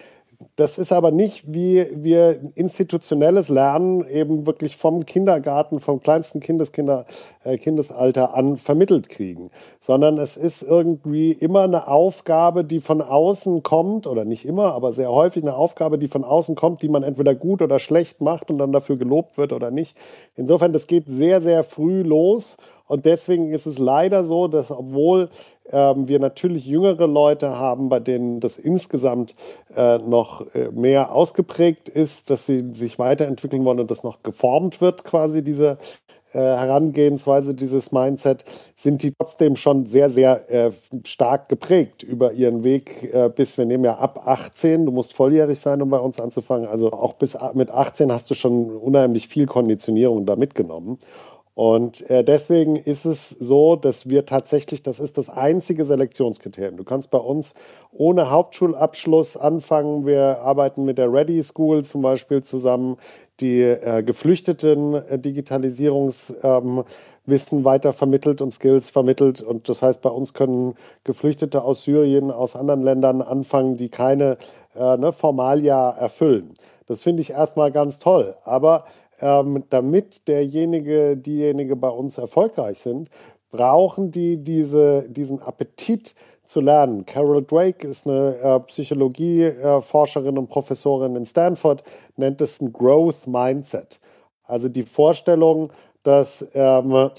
Das ist aber nicht, wie wir institutionelles Lernen eben wirklich vom Kindergarten, vom kleinsten Kindeskinder, äh, Kindesalter an vermittelt kriegen, sondern es ist irgendwie immer eine Aufgabe, die von außen kommt, oder nicht immer, aber sehr häufig eine Aufgabe, die von außen kommt, die man entweder gut oder schlecht macht und dann dafür gelobt wird oder nicht. Insofern, das geht sehr, sehr früh los und deswegen ist es leider so, dass obwohl ähm, wir natürlich jüngere Leute haben, bei denen das insgesamt äh, noch äh, mehr ausgeprägt ist, dass sie sich weiterentwickeln wollen und das noch geformt wird, quasi diese äh, Herangehensweise, dieses Mindset, sind die trotzdem schon sehr, sehr äh, stark geprägt über ihren Weg äh, bis, wir nehmen ja ab 18, du musst volljährig sein, um bei uns anzufangen. Also auch bis mit 18 hast du schon unheimlich viel Konditionierung da mitgenommen. Und äh, deswegen ist es so, dass wir tatsächlich, das ist das einzige Selektionskriterium. Du kannst bei uns ohne Hauptschulabschluss anfangen. Wir arbeiten mit der Ready School zum Beispiel zusammen, die äh, Geflüchteten äh, Digitalisierungswissen ähm, weiter vermittelt und Skills vermittelt. Und das heißt, bei uns können Geflüchtete aus Syrien, aus anderen Ländern anfangen, die keine äh, ne, Formalia erfüllen. Das finde ich erstmal ganz toll. Aber ähm, damit derjenige, diejenige bei uns erfolgreich sind, brauchen die diese, diesen Appetit zu lernen. Carol Drake ist eine äh, Psychologieforscherin äh, und Professorin in Stanford, nennt es ein Growth Mindset. Also die Vorstellung, dass ähm,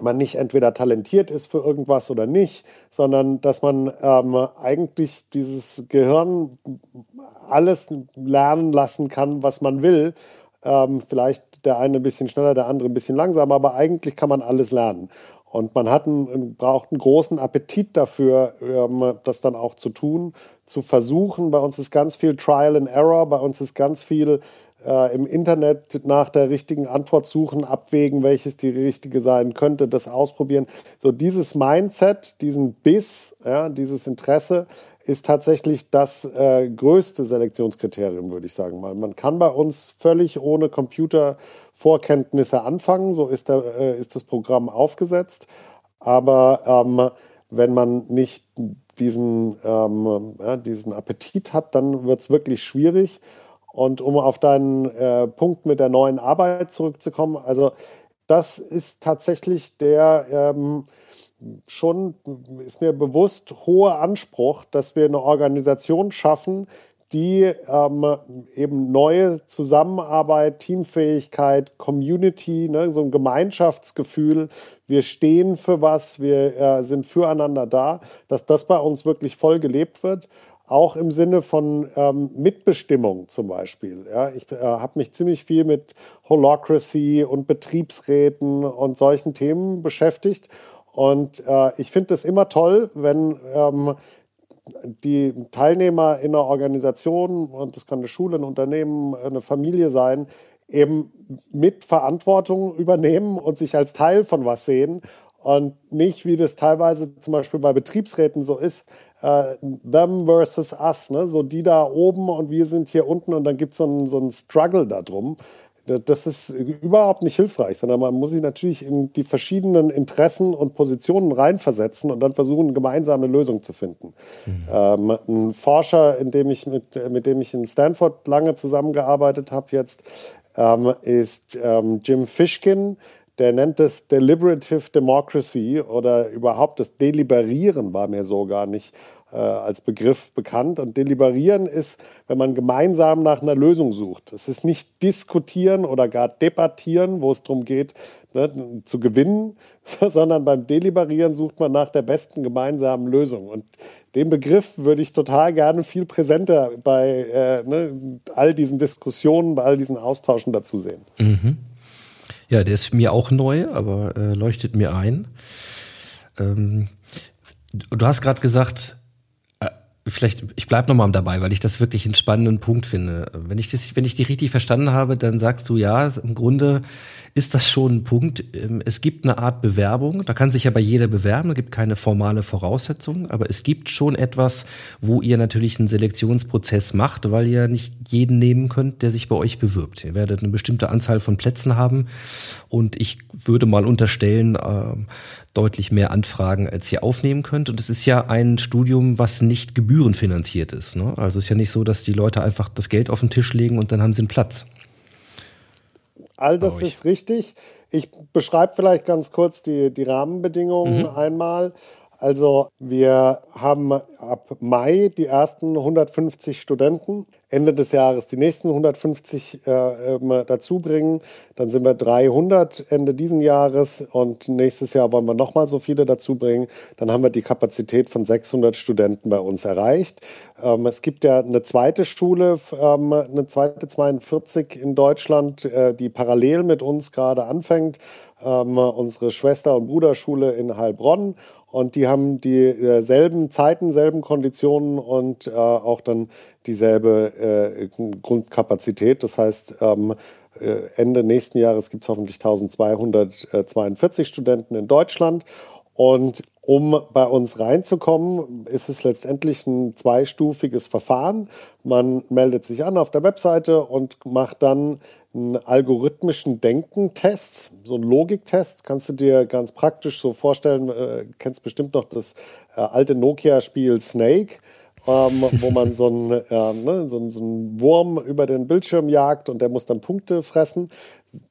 man nicht entweder talentiert ist für irgendwas oder nicht, sondern dass man ähm, eigentlich dieses Gehirn alles lernen lassen kann, was man will ähm, vielleicht der eine ein bisschen schneller, der andere ein bisschen langsamer, aber eigentlich kann man alles lernen. Und man hat einen, braucht einen großen Appetit dafür, ähm, das dann auch zu tun, zu versuchen. Bei uns ist ganz viel Trial and Error, bei uns ist ganz viel äh, im Internet nach der richtigen Antwort suchen, abwägen, welches die richtige sein könnte, das ausprobieren. So dieses Mindset, diesen Biss, ja, dieses Interesse, ist tatsächlich das äh, größte Selektionskriterium, würde ich sagen mal. Man kann bei uns völlig ohne Computervorkenntnisse anfangen, so ist, der, äh, ist das Programm aufgesetzt. Aber ähm, wenn man nicht diesen, ähm, ja, diesen Appetit hat, dann wird es wirklich schwierig. Und um auf deinen äh, Punkt mit der neuen Arbeit zurückzukommen, also das ist tatsächlich der ähm, schon, ist mir bewusst, hoher Anspruch, dass wir eine Organisation schaffen, die ähm, eben neue Zusammenarbeit, Teamfähigkeit, Community, ne, so ein Gemeinschaftsgefühl, wir stehen für was, wir äh, sind füreinander da, dass das bei uns wirklich voll gelebt wird. Auch im Sinne von ähm, Mitbestimmung zum Beispiel. Ja, ich äh, habe mich ziemlich viel mit Holocracy und Betriebsräten und solchen Themen beschäftigt. Und äh, ich finde es immer toll, wenn ähm, die Teilnehmer in einer Organisation, und das kann eine Schule, ein Unternehmen, eine Familie sein, eben mit Verantwortung übernehmen und sich als Teil von was sehen und nicht, wie das teilweise zum Beispiel bei Betriebsräten so ist, äh, them versus us, ne? so die da oben und wir sind hier unten und dann gibt so es so einen Struggle darum. Das ist überhaupt nicht hilfreich, sondern man muss sich natürlich in die verschiedenen Interessen und Positionen reinversetzen und dann versuchen, eine gemeinsame Lösung zu finden. Mhm. Ähm, ein Forscher, dem mit, mit dem ich in Stanford lange zusammengearbeitet habe jetzt, ähm, ist ähm, Jim Fishkin. Der nennt es Deliberative Democracy oder überhaupt das Deliberieren war mir so gar nicht als Begriff bekannt. Und deliberieren ist, wenn man gemeinsam nach einer Lösung sucht. Es ist nicht diskutieren oder gar debattieren, wo es darum geht, ne, zu gewinnen, sondern beim Deliberieren sucht man nach der besten gemeinsamen Lösung. Und den Begriff würde ich total gerne viel präsenter bei äh, ne, all diesen Diskussionen, bei all diesen Austauschen dazu sehen. Mhm. Ja, der ist mir auch neu, aber äh, leuchtet mir ein. Ähm, du hast gerade gesagt, vielleicht, ich bleibe nochmal dabei, weil ich das wirklich einen spannenden Punkt finde. Wenn ich, das, wenn ich die richtig verstanden habe, dann sagst du, ja, im Grunde ist das schon ein Punkt. Ähm, es gibt eine Art Bewerbung, da kann sich ja bei jeder bewerben, da gibt keine formale Voraussetzung, aber es gibt schon etwas, wo ihr natürlich einen Selektionsprozess macht, weil ihr nicht jeden nehmen könnt, der sich bei euch bewirbt. Ihr werdet eine bestimmte Anzahl von Plätzen haben und ich würde mal unterstellen, äh, deutlich mehr Anfragen, als ihr aufnehmen könnt. Und es ist ja ein Studium, was nicht gebührenfinanziert ist. Ne? Also es ist ja nicht so, dass die Leute einfach das Geld auf den Tisch legen und dann haben sie einen Platz. All das ist richtig. Ich beschreibe vielleicht ganz kurz die, die Rahmenbedingungen mhm. einmal. Also wir haben ab Mai die ersten 150 Studenten. Ende des Jahres die nächsten 150 äh, äh, dazu bringen. Dann sind wir 300 Ende diesen Jahres und nächstes Jahr wollen wir nochmal so viele dazu bringen. Dann haben wir die Kapazität von 600 Studenten bei uns erreicht. Ähm, es gibt ja eine zweite Schule, ähm, eine zweite 42 in Deutschland, äh, die parallel mit uns gerade anfängt. Ähm, unsere Schwester- und Bruderschule in Heilbronn und die haben dieselben Zeiten, selben Konditionen und äh, auch dann dieselbe äh, Grundkapazität. Das heißt, ähm, äh, Ende nächsten Jahres gibt es hoffentlich 1242 Studenten in Deutschland. Und um bei uns reinzukommen, ist es letztendlich ein zweistufiges Verfahren. Man meldet sich an auf der Webseite und macht dann einen algorithmischen Denkentest, so einen Logiktest, kannst du dir ganz praktisch so vorstellen, äh, kennst bestimmt noch das äh, alte Nokia-Spiel Snake, ähm, wo man so einen, äh, ne, so, so einen Wurm über den Bildschirm jagt und der muss dann Punkte fressen.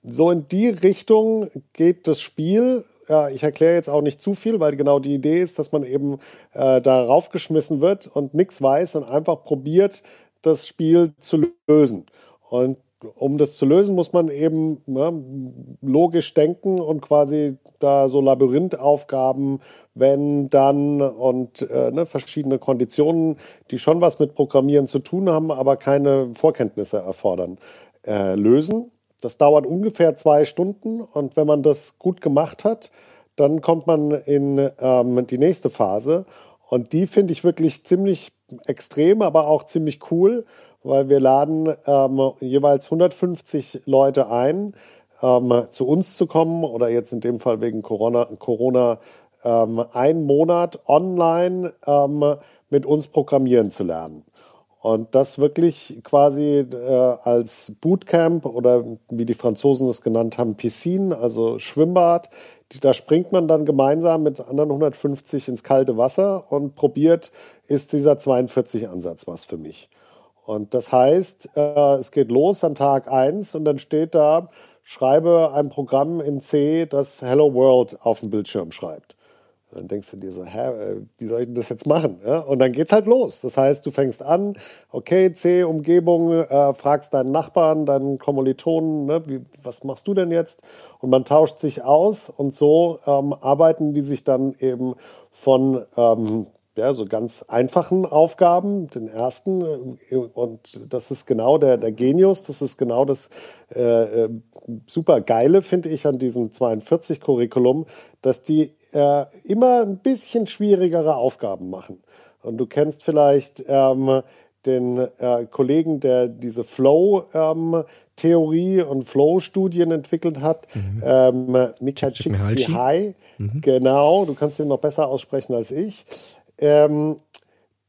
So in die Richtung geht das Spiel. Ja, ich erkläre jetzt auch nicht zu viel, weil genau die Idee ist, dass man eben äh, da raufgeschmissen wird und nichts weiß und einfach probiert, das Spiel zu lösen. Und um das zu lösen, muss man eben ne, logisch denken und quasi da so Labyrinthaufgaben, wenn, dann und äh, ne, verschiedene Konditionen, die schon was mit Programmieren zu tun haben, aber keine Vorkenntnisse erfordern, äh, lösen. Das dauert ungefähr zwei Stunden und wenn man das gut gemacht hat, dann kommt man in ähm, die nächste Phase und die finde ich wirklich ziemlich extrem, aber auch ziemlich cool weil wir laden ähm, jeweils 150 Leute ein, ähm, zu uns zu kommen oder jetzt in dem Fall wegen Corona, Corona ähm, einen Monat online ähm, mit uns programmieren zu lernen. Und das wirklich quasi äh, als Bootcamp oder wie die Franzosen es genannt haben, Piscine, also Schwimmbad. Da springt man dann gemeinsam mit anderen 150 ins kalte Wasser und probiert, ist dieser 42 Ansatz was für mich. Und das heißt, äh, es geht los an Tag 1 und dann steht da, schreibe ein Programm in C, das Hello World auf dem Bildschirm schreibt. Und dann denkst du dir so, hä, äh, wie soll ich denn das jetzt machen? Ja? Und dann geht's halt los. Das heißt, du fängst an, okay, C, Umgebung, äh, fragst deinen Nachbarn, deinen Kommilitonen, ne, wie, was machst du denn jetzt? Und man tauscht sich aus und so ähm, arbeiten die sich dann eben von ähm, ja, so ganz einfachen Aufgaben, den ersten. Äh, und das ist genau der, der Genius, das ist genau das äh, äh super Geile, finde ich, an diesem 42-Curriculum, dass die äh, immer ein bisschen schwierigere Aufgaben machen. Und du kennst vielleicht ähm, den äh, Kollegen, der diese Flow-Theorie ähm, und Flow-Studien entwickelt hat, mhm. ähm, Mika Csikszentmihalyi. Mhm. Genau, du kannst ihn noch besser aussprechen als ich. Ähm,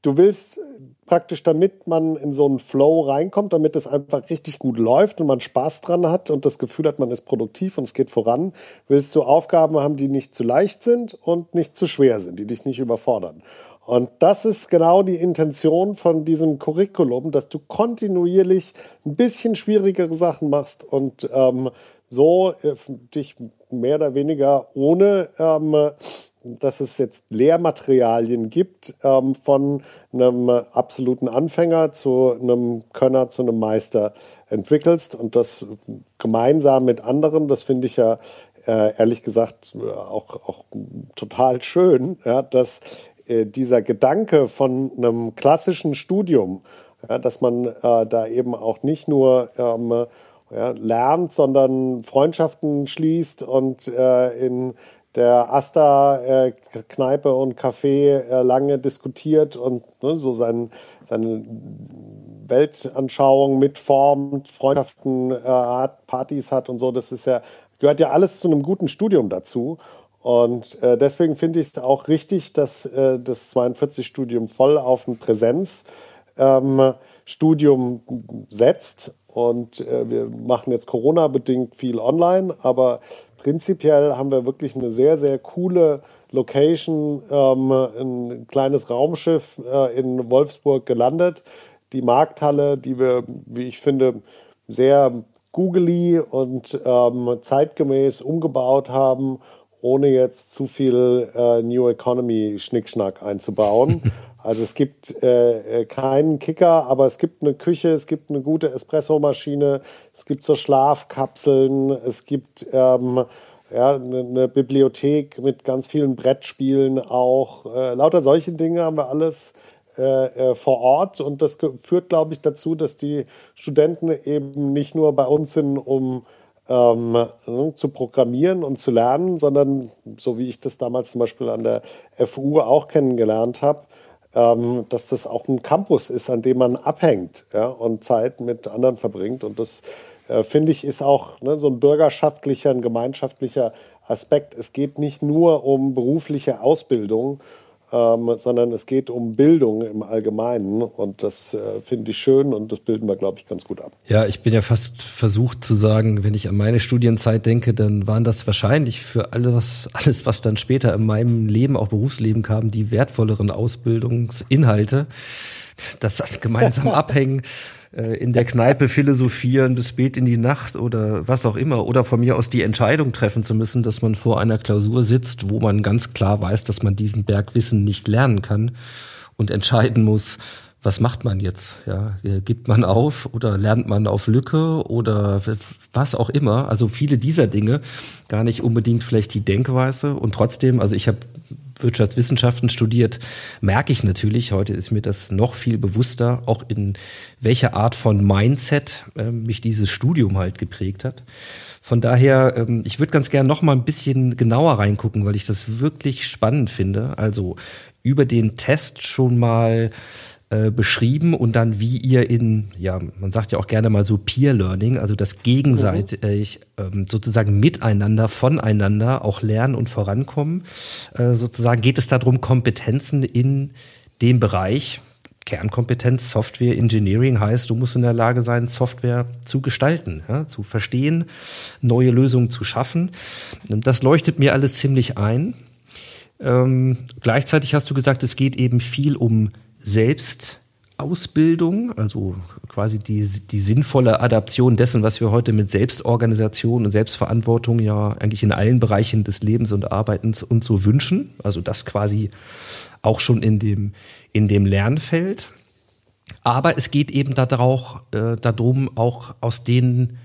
du willst praktisch, damit man in so einen Flow reinkommt, damit es einfach richtig gut läuft und man Spaß dran hat und das Gefühl hat, man ist produktiv und es geht voran, willst du Aufgaben haben, die nicht zu leicht sind und nicht zu schwer sind, die dich nicht überfordern. Und das ist genau die Intention von diesem Curriculum, dass du kontinuierlich ein bisschen schwierigere Sachen machst und ähm, so äh, dich mehr oder weniger ohne ähm, dass es jetzt Lehrmaterialien gibt ähm, von einem absoluten Anfänger zu einem Könner, zu einem Meister entwickelst und das gemeinsam mit anderen, das finde ich ja äh, ehrlich gesagt auch, auch total schön, ja, dass äh, dieser Gedanke von einem klassischen Studium, ja, dass man äh, da eben auch nicht nur ähm, ja, lernt, sondern Freundschaften schließt und äh, in der Asta-Kneipe äh, und Café äh, lange diskutiert und ne, so sein, seine Weltanschauung mitformt, Freundschaften äh, hat, Partys hat und so. Das ist ja, gehört ja alles zu einem guten Studium dazu. Und äh, deswegen finde ich es auch richtig, dass äh, das 42-Studium voll auf ein Präsenzstudium ähm, setzt. Und äh, wir machen jetzt Corona-bedingt viel online, aber prinzipiell haben wir wirklich eine sehr, sehr coole Location, ähm, ein kleines Raumschiff äh, in Wolfsburg gelandet. Die Markthalle, die wir, wie ich finde, sehr googly und ähm, zeitgemäß umgebaut haben, ohne jetzt zu viel äh, New Economy Schnickschnack einzubauen. Also es gibt äh, äh, keinen Kicker, aber es gibt eine Küche, es gibt eine gute Espressomaschine, es gibt so Schlafkapseln, es gibt ähm, ja, eine, eine, Bibliothek mit ganz vielen Brettspielen auch. Äh, lauter solche Dinge haben wir alles äh, äh vor Ort und das führt, glaube ich, dazu, dass die Studenten eben nicht nur bei uns sind, um ähm, ne, zu programmieren und zu lernen, sondern so wie ich das damals zum Beispiel an der FU auch kennengelernt habe, ähm, dass das auch ein Campus ist, an dem man abhängt ja, und Zeit mit anderen verbringt. Und das äh, finde ich ist auch ne, so ein bürgerschaftlicher, ein gemeinschaftlicher Aspekt. Es geht nicht nur um berufliche Ausbildung, ähm, sondern es geht um Bildung im Allgemeinen und das äh, finde ich schön und das bilden wir, glaube ich, ganz gut ab. Ja, ich bin ja fast versucht zu sagen, wenn ich an meine Studienzeit denke, dann waren das wahrscheinlich für alles, alles was dann später in meinem Leben, auch Berufsleben kam, die wertvolleren Ausbildungsinhalte. Das gemeinsam abhängen äh, in der Kneipe philosophieren bis spät in die Nacht oder was auch immer. Oder von mir aus die Entscheidung treffen zu müssen, dass man vor einer Klausur sitzt, wo man ganz klar weiß, dass man diesen Berg Wissen nicht lernen kann und entscheiden muss, was macht man jetzt? Ja, gibt man auf oder lernt man auf Lücke oder was auch immer? Also viele dieser Dinge, gar nicht unbedingt vielleicht die Denkweise und trotzdem, also ich habe Wirtschaftswissenschaften studiert, merke ich natürlich, heute ist mir das noch viel bewusster, auch in welcher Art von Mindset äh, mich dieses Studium halt geprägt hat. Von daher, ähm, ich würde ganz gerne noch mal ein bisschen genauer reingucken, weil ich das wirklich spannend finde. Also über den Test schon mal äh, beschrieben und dann wie ihr in, ja, man sagt ja auch gerne mal so Peer Learning, also das gegenseitig mhm. sozusagen miteinander, voneinander auch lernen und vorankommen. Äh, sozusagen geht es darum, Kompetenzen in dem Bereich, Kernkompetenz, Software Engineering heißt, du musst in der Lage sein, Software zu gestalten, ja, zu verstehen, neue Lösungen zu schaffen. Das leuchtet mir alles ziemlich ein. Ähm, gleichzeitig hast du gesagt, es geht eben viel um Selbstausbildung, also quasi die, die sinnvolle Adaption dessen, was wir heute mit Selbstorganisation und Selbstverantwortung ja eigentlich in allen Bereichen des Lebens und Arbeitens uns so wünschen. Also das quasi auch schon in dem, in dem Lernfeld. Aber es geht eben darauf, äh, darum, auch aus den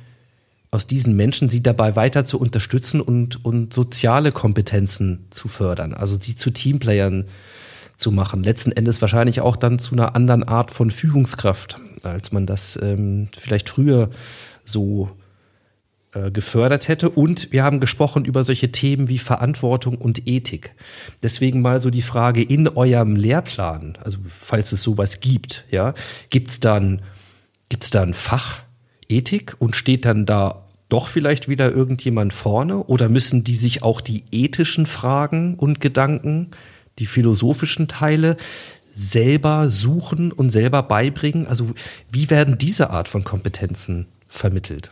aus diesen Menschen sie dabei weiter zu unterstützen und, und soziale Kompetenzen zu fördern, also sie zu Teamplayern zu machen. Letzten Endes wahrscheinlich auch dann zu einer anderen Art von Führungskraft, als man das ähm, vielleicht früher so äh, gefördert hätte. Und wir haben gesprochen über solche Themen wie Verantwortung und Ethik. Deswegen mal so die Frage in eurem Lehrplan, also falls es sowas gibt, ja, gibt's dann, gibt's da ein Fach Ethik und steht dann da doch vielleicht wieder irgendjemand vorne oder müssen die sich auch die ethischen Fragen und Gedanken die philosophischen Teile selber suchen und selber beibringen? Also wie werden diese Art von Kompetenzen vermittelt?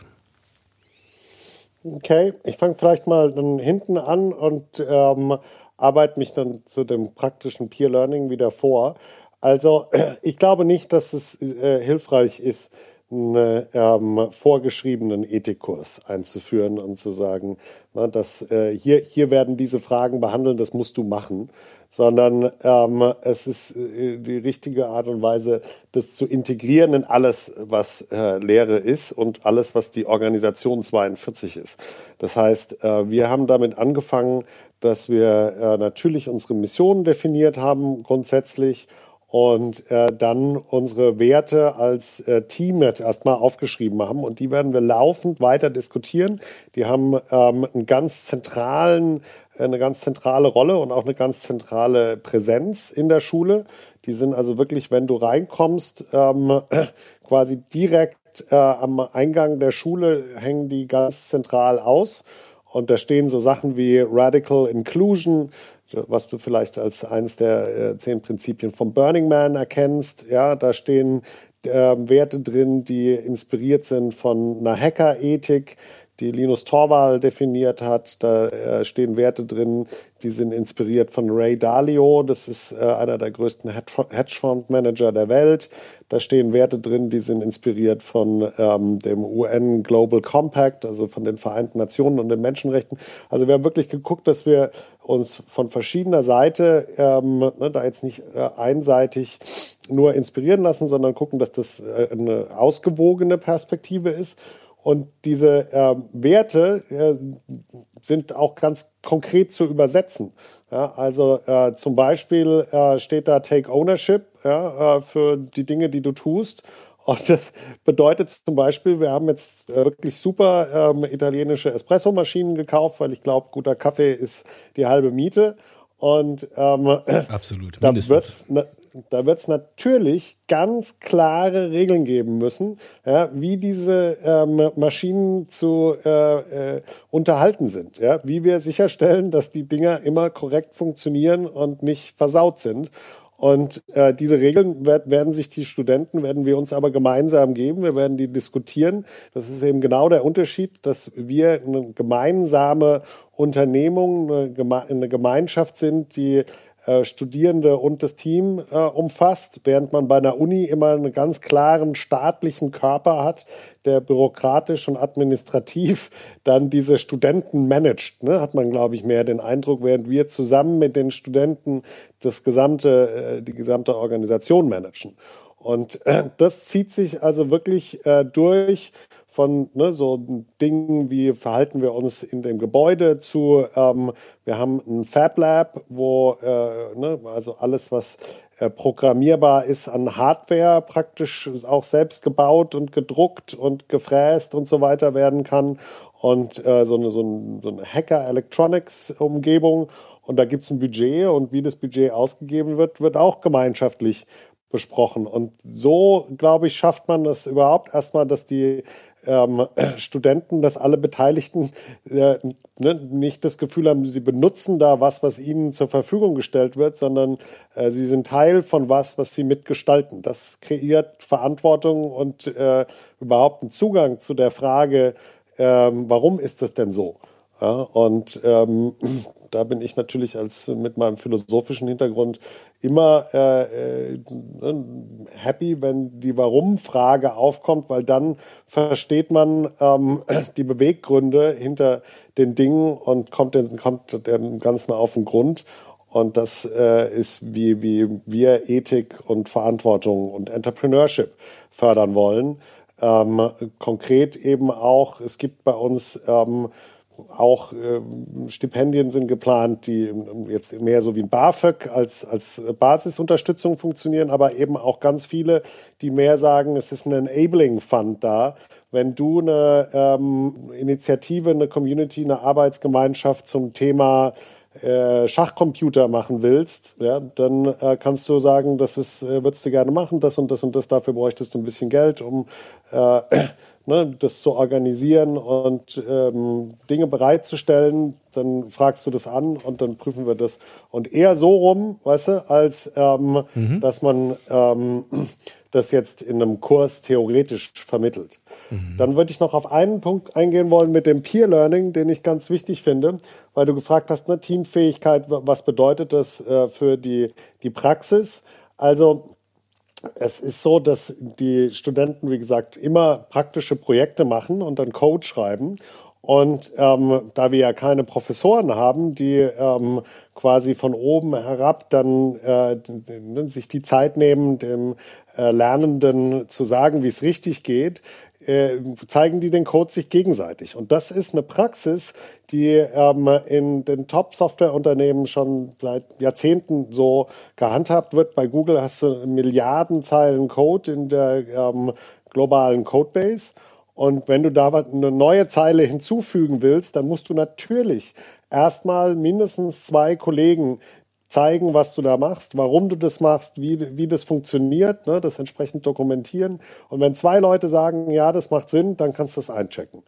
Okay, ich fange vielleicht mal dann hinten an und ähm, arbeite mich dann zu dem praktischen Peer Learning wieder vor. Also ich glaube nicht, dass es äh, hilfreich ist, einen ähm, vorgeschriebenen Ethikkurs einzuführen und zu sagen, na, dass äh, hier, hier werden diese Fragen behandelt, das musst du machen, sondern ähm, es ist äh, die richtige Art und Weise, das zu integrieren in alles, was äh, Lehre ist und alles, was die Organisation 42 ist. Das heißt, äh, wir haben damit angefangen, dass wir äh, natürlich unsere Mission definiert haben, grundsätzlich und äh, dann unsere Werte als äh, Team jetzt erstmal aufgeschrieben haben und die werden wir laufend weiter diskutieren. Die haben ähm, einen ganz zentralen, eine ganz zentrale Rolle und auch eine ganz zentrale Präsenz in der Schule. Die sind also wirklich, wenn du reinkommst, ähm, quasi direkt äh, am Eingang der Schule hängen die ganz zentral aus. Und da stehen so Sachen wie Radical Inclusion, was du vielleicht als eines der äh, zehn Prinzipien vom Burning Man erkennst. Ja, da stehen äh, Werte drin, die inspiriert sind von einer Hackerethik, die Linus Torvald definiert hat. Da äh, stehen Werte drin, die sind inspiriert von Ray Dalio. Das ist äh, einer der größten Hedgefondsmanager der Welt. Da stehen Werte drin, die sind inspiriert von ähm, dem UN Global Compact, also von den Vereinten Nationen und den Menschenrechten. Also wir haben wirklich geguckt, dass wir uns von verschiedener Seite ähm, ne, da jetzt nicht äh, einseitig nur inspirieren lassen, sondern gucken, dass das äh, eine ausgewogene Perspektive ist. Und diese äh, Werte äh, sind auch ganz konkret zu übersetzen. Ja, also äh, zum Beispiel äh, steht da Take Ownership ja, äh, für die Dinge, die du tust. Und das bedeutet zum Beispiel, wir haben jetzt äh, wirklich super ähm, italienische Espresso-Maschinen gekauft, weil ich glaube, guter Kaffee ist die halbe Miete. Und ähm, Absolut, da wird es da wird es natürlich ganz klare Regeln geben müssen, ja, wie diese ähm, Maschinen zu äh, äh, unterhalten sind. Ja, wie wir sicherstellen, dass die Dinger immer korrekt funktionieren und nicht versaut sind. Und äh, diese Regeln werd, werden sich die Studenten, werden wir uns aber gemeinsam geben. Wir werden die diskutieren. Das ist eben genau der Unterschied, dass wir eine gemeinsame Unternehmung, eine, Geme eine Gemeinschaft sind, die Studierende und das Team äh, umfasst, während man bei einer Uni immer einen ganz klaren staatlichen Körper hat, der bürokratisch und administrativ dann diese Studenten managt. Ne? Hat man, glaube ich, mehr den Eindruck, während wir zusammen mit den Studenten das gesamte, äh, die gesamte Organisation managen. Und äh, das zieht sich also wirklich äh, durch von ne, so Dingen wie verhalten wir uns in dem Gebäude zu, ähm, wir haben ein Fab Lab, wo äh, ne, also alles, was äh, programmierbar ist an Hardware, praktisch auch selbst gebaut und gedruckt und gefräst und so weiter werden kann. Und äh, so eine, so, ein, so eine Hacker-Electronics-Umgebung. Und da gibt es ein Budget und wie das Budget ausgegeben wird, wird auch gemeinschaftlich besprochen. Und so, glaube ich, schafft man das überhaupt erstmal, dass die ähm, Studenten, dass alle Beteiligten äh, ne, nicht das Gefühl haben, sie benutzen da was, was ihnen zur Verfügung gestellt wird, sondern äh, sie sind Teil von was, was sie mitgestalten. Das kreiert Verantwortung und äh, überhaupt einen Zugang zu der Frage, ähm, warum ist das denn so? Ja, und ähm, da bin ich natürlich als mit meinem philosophischen Hintergrund immer äh, äh, happy, wenn die Warum-Frage aufkommt, weil dann versteht man ähm, die Beweggründe hinter den Dingen und kommt, den, kommt dem Ganzen auf den Grund. Und das äh, ist, wie, wie wir Ethik und Verantwortung und Entrepreneurship fördern wollen. Ähm, konkret eben auch, es gibt bei uns ähm, auch äh, Stipendien sind geplant, die jetzt mehr so wie ein BAföG als, als Basisunterstützung funktionieren, aber eben auch ganz viele, die mehr sagen, es ist ein Enabling Fund da. Wenn du eine ähm, Initiative, eine Community, eine Arbeitsgemeinschaft zum Thema äh, Schachcomputer machen willst, ja, dann äh, kannst du sagen, das ist, äh, würdest du gerne machen, das und das und das, dafür bräuchtest du ein bisschen Geld, um äh, ne, das zu organisieren und ähm, Dinge bereitzustellen, dann fragst du das an und dann prüfen wir das. Und eher so rum, weißt du, als ähm, mhm. dass man ähm, das jetzt in einem Kurs theoretisch vermittelt. Mhm. Dann würde ich noch auf einen Punkt eingehen wollen mit dem Peer Learning, den ich ganz wichtig finde, weil du gefragt hast, ne, Teamfähigkeit, was bedeutet das äh, für die, die Praxis? Also es ist so, dass die Studenten, wie gesagt, immer praktische Projekte machen und dann Code schreiben. Und ähm, da wir ja keine Professoren haben, die ähm, quasi von oben herab dann äh, sich die Zeit nehmen, dem äh, Lernenden zu sagen, wie es richtig geht, äh, zeigen die den Code sich gegenseitig. Und das ist eine Praxis, die ähm, in den Top-Software-Unternehmen schon seit Jahrzehnten so gehandhabt wird. Bei Google hast du Milliarden Zeilen Code in der ähm, globalen Codebase. Und wenn du da eine neue Zeile hinzufügen willst, dann musst du natürlich erstmal mindestens zwei Kollegen zeigen, was du da machst, warum du das machst, wie, wie das funktioniert, ne, das entsprechend dokumentieren. Und wenn zwei Leute sagen, ja, das macht Sinn, dann kannst du das einchecken.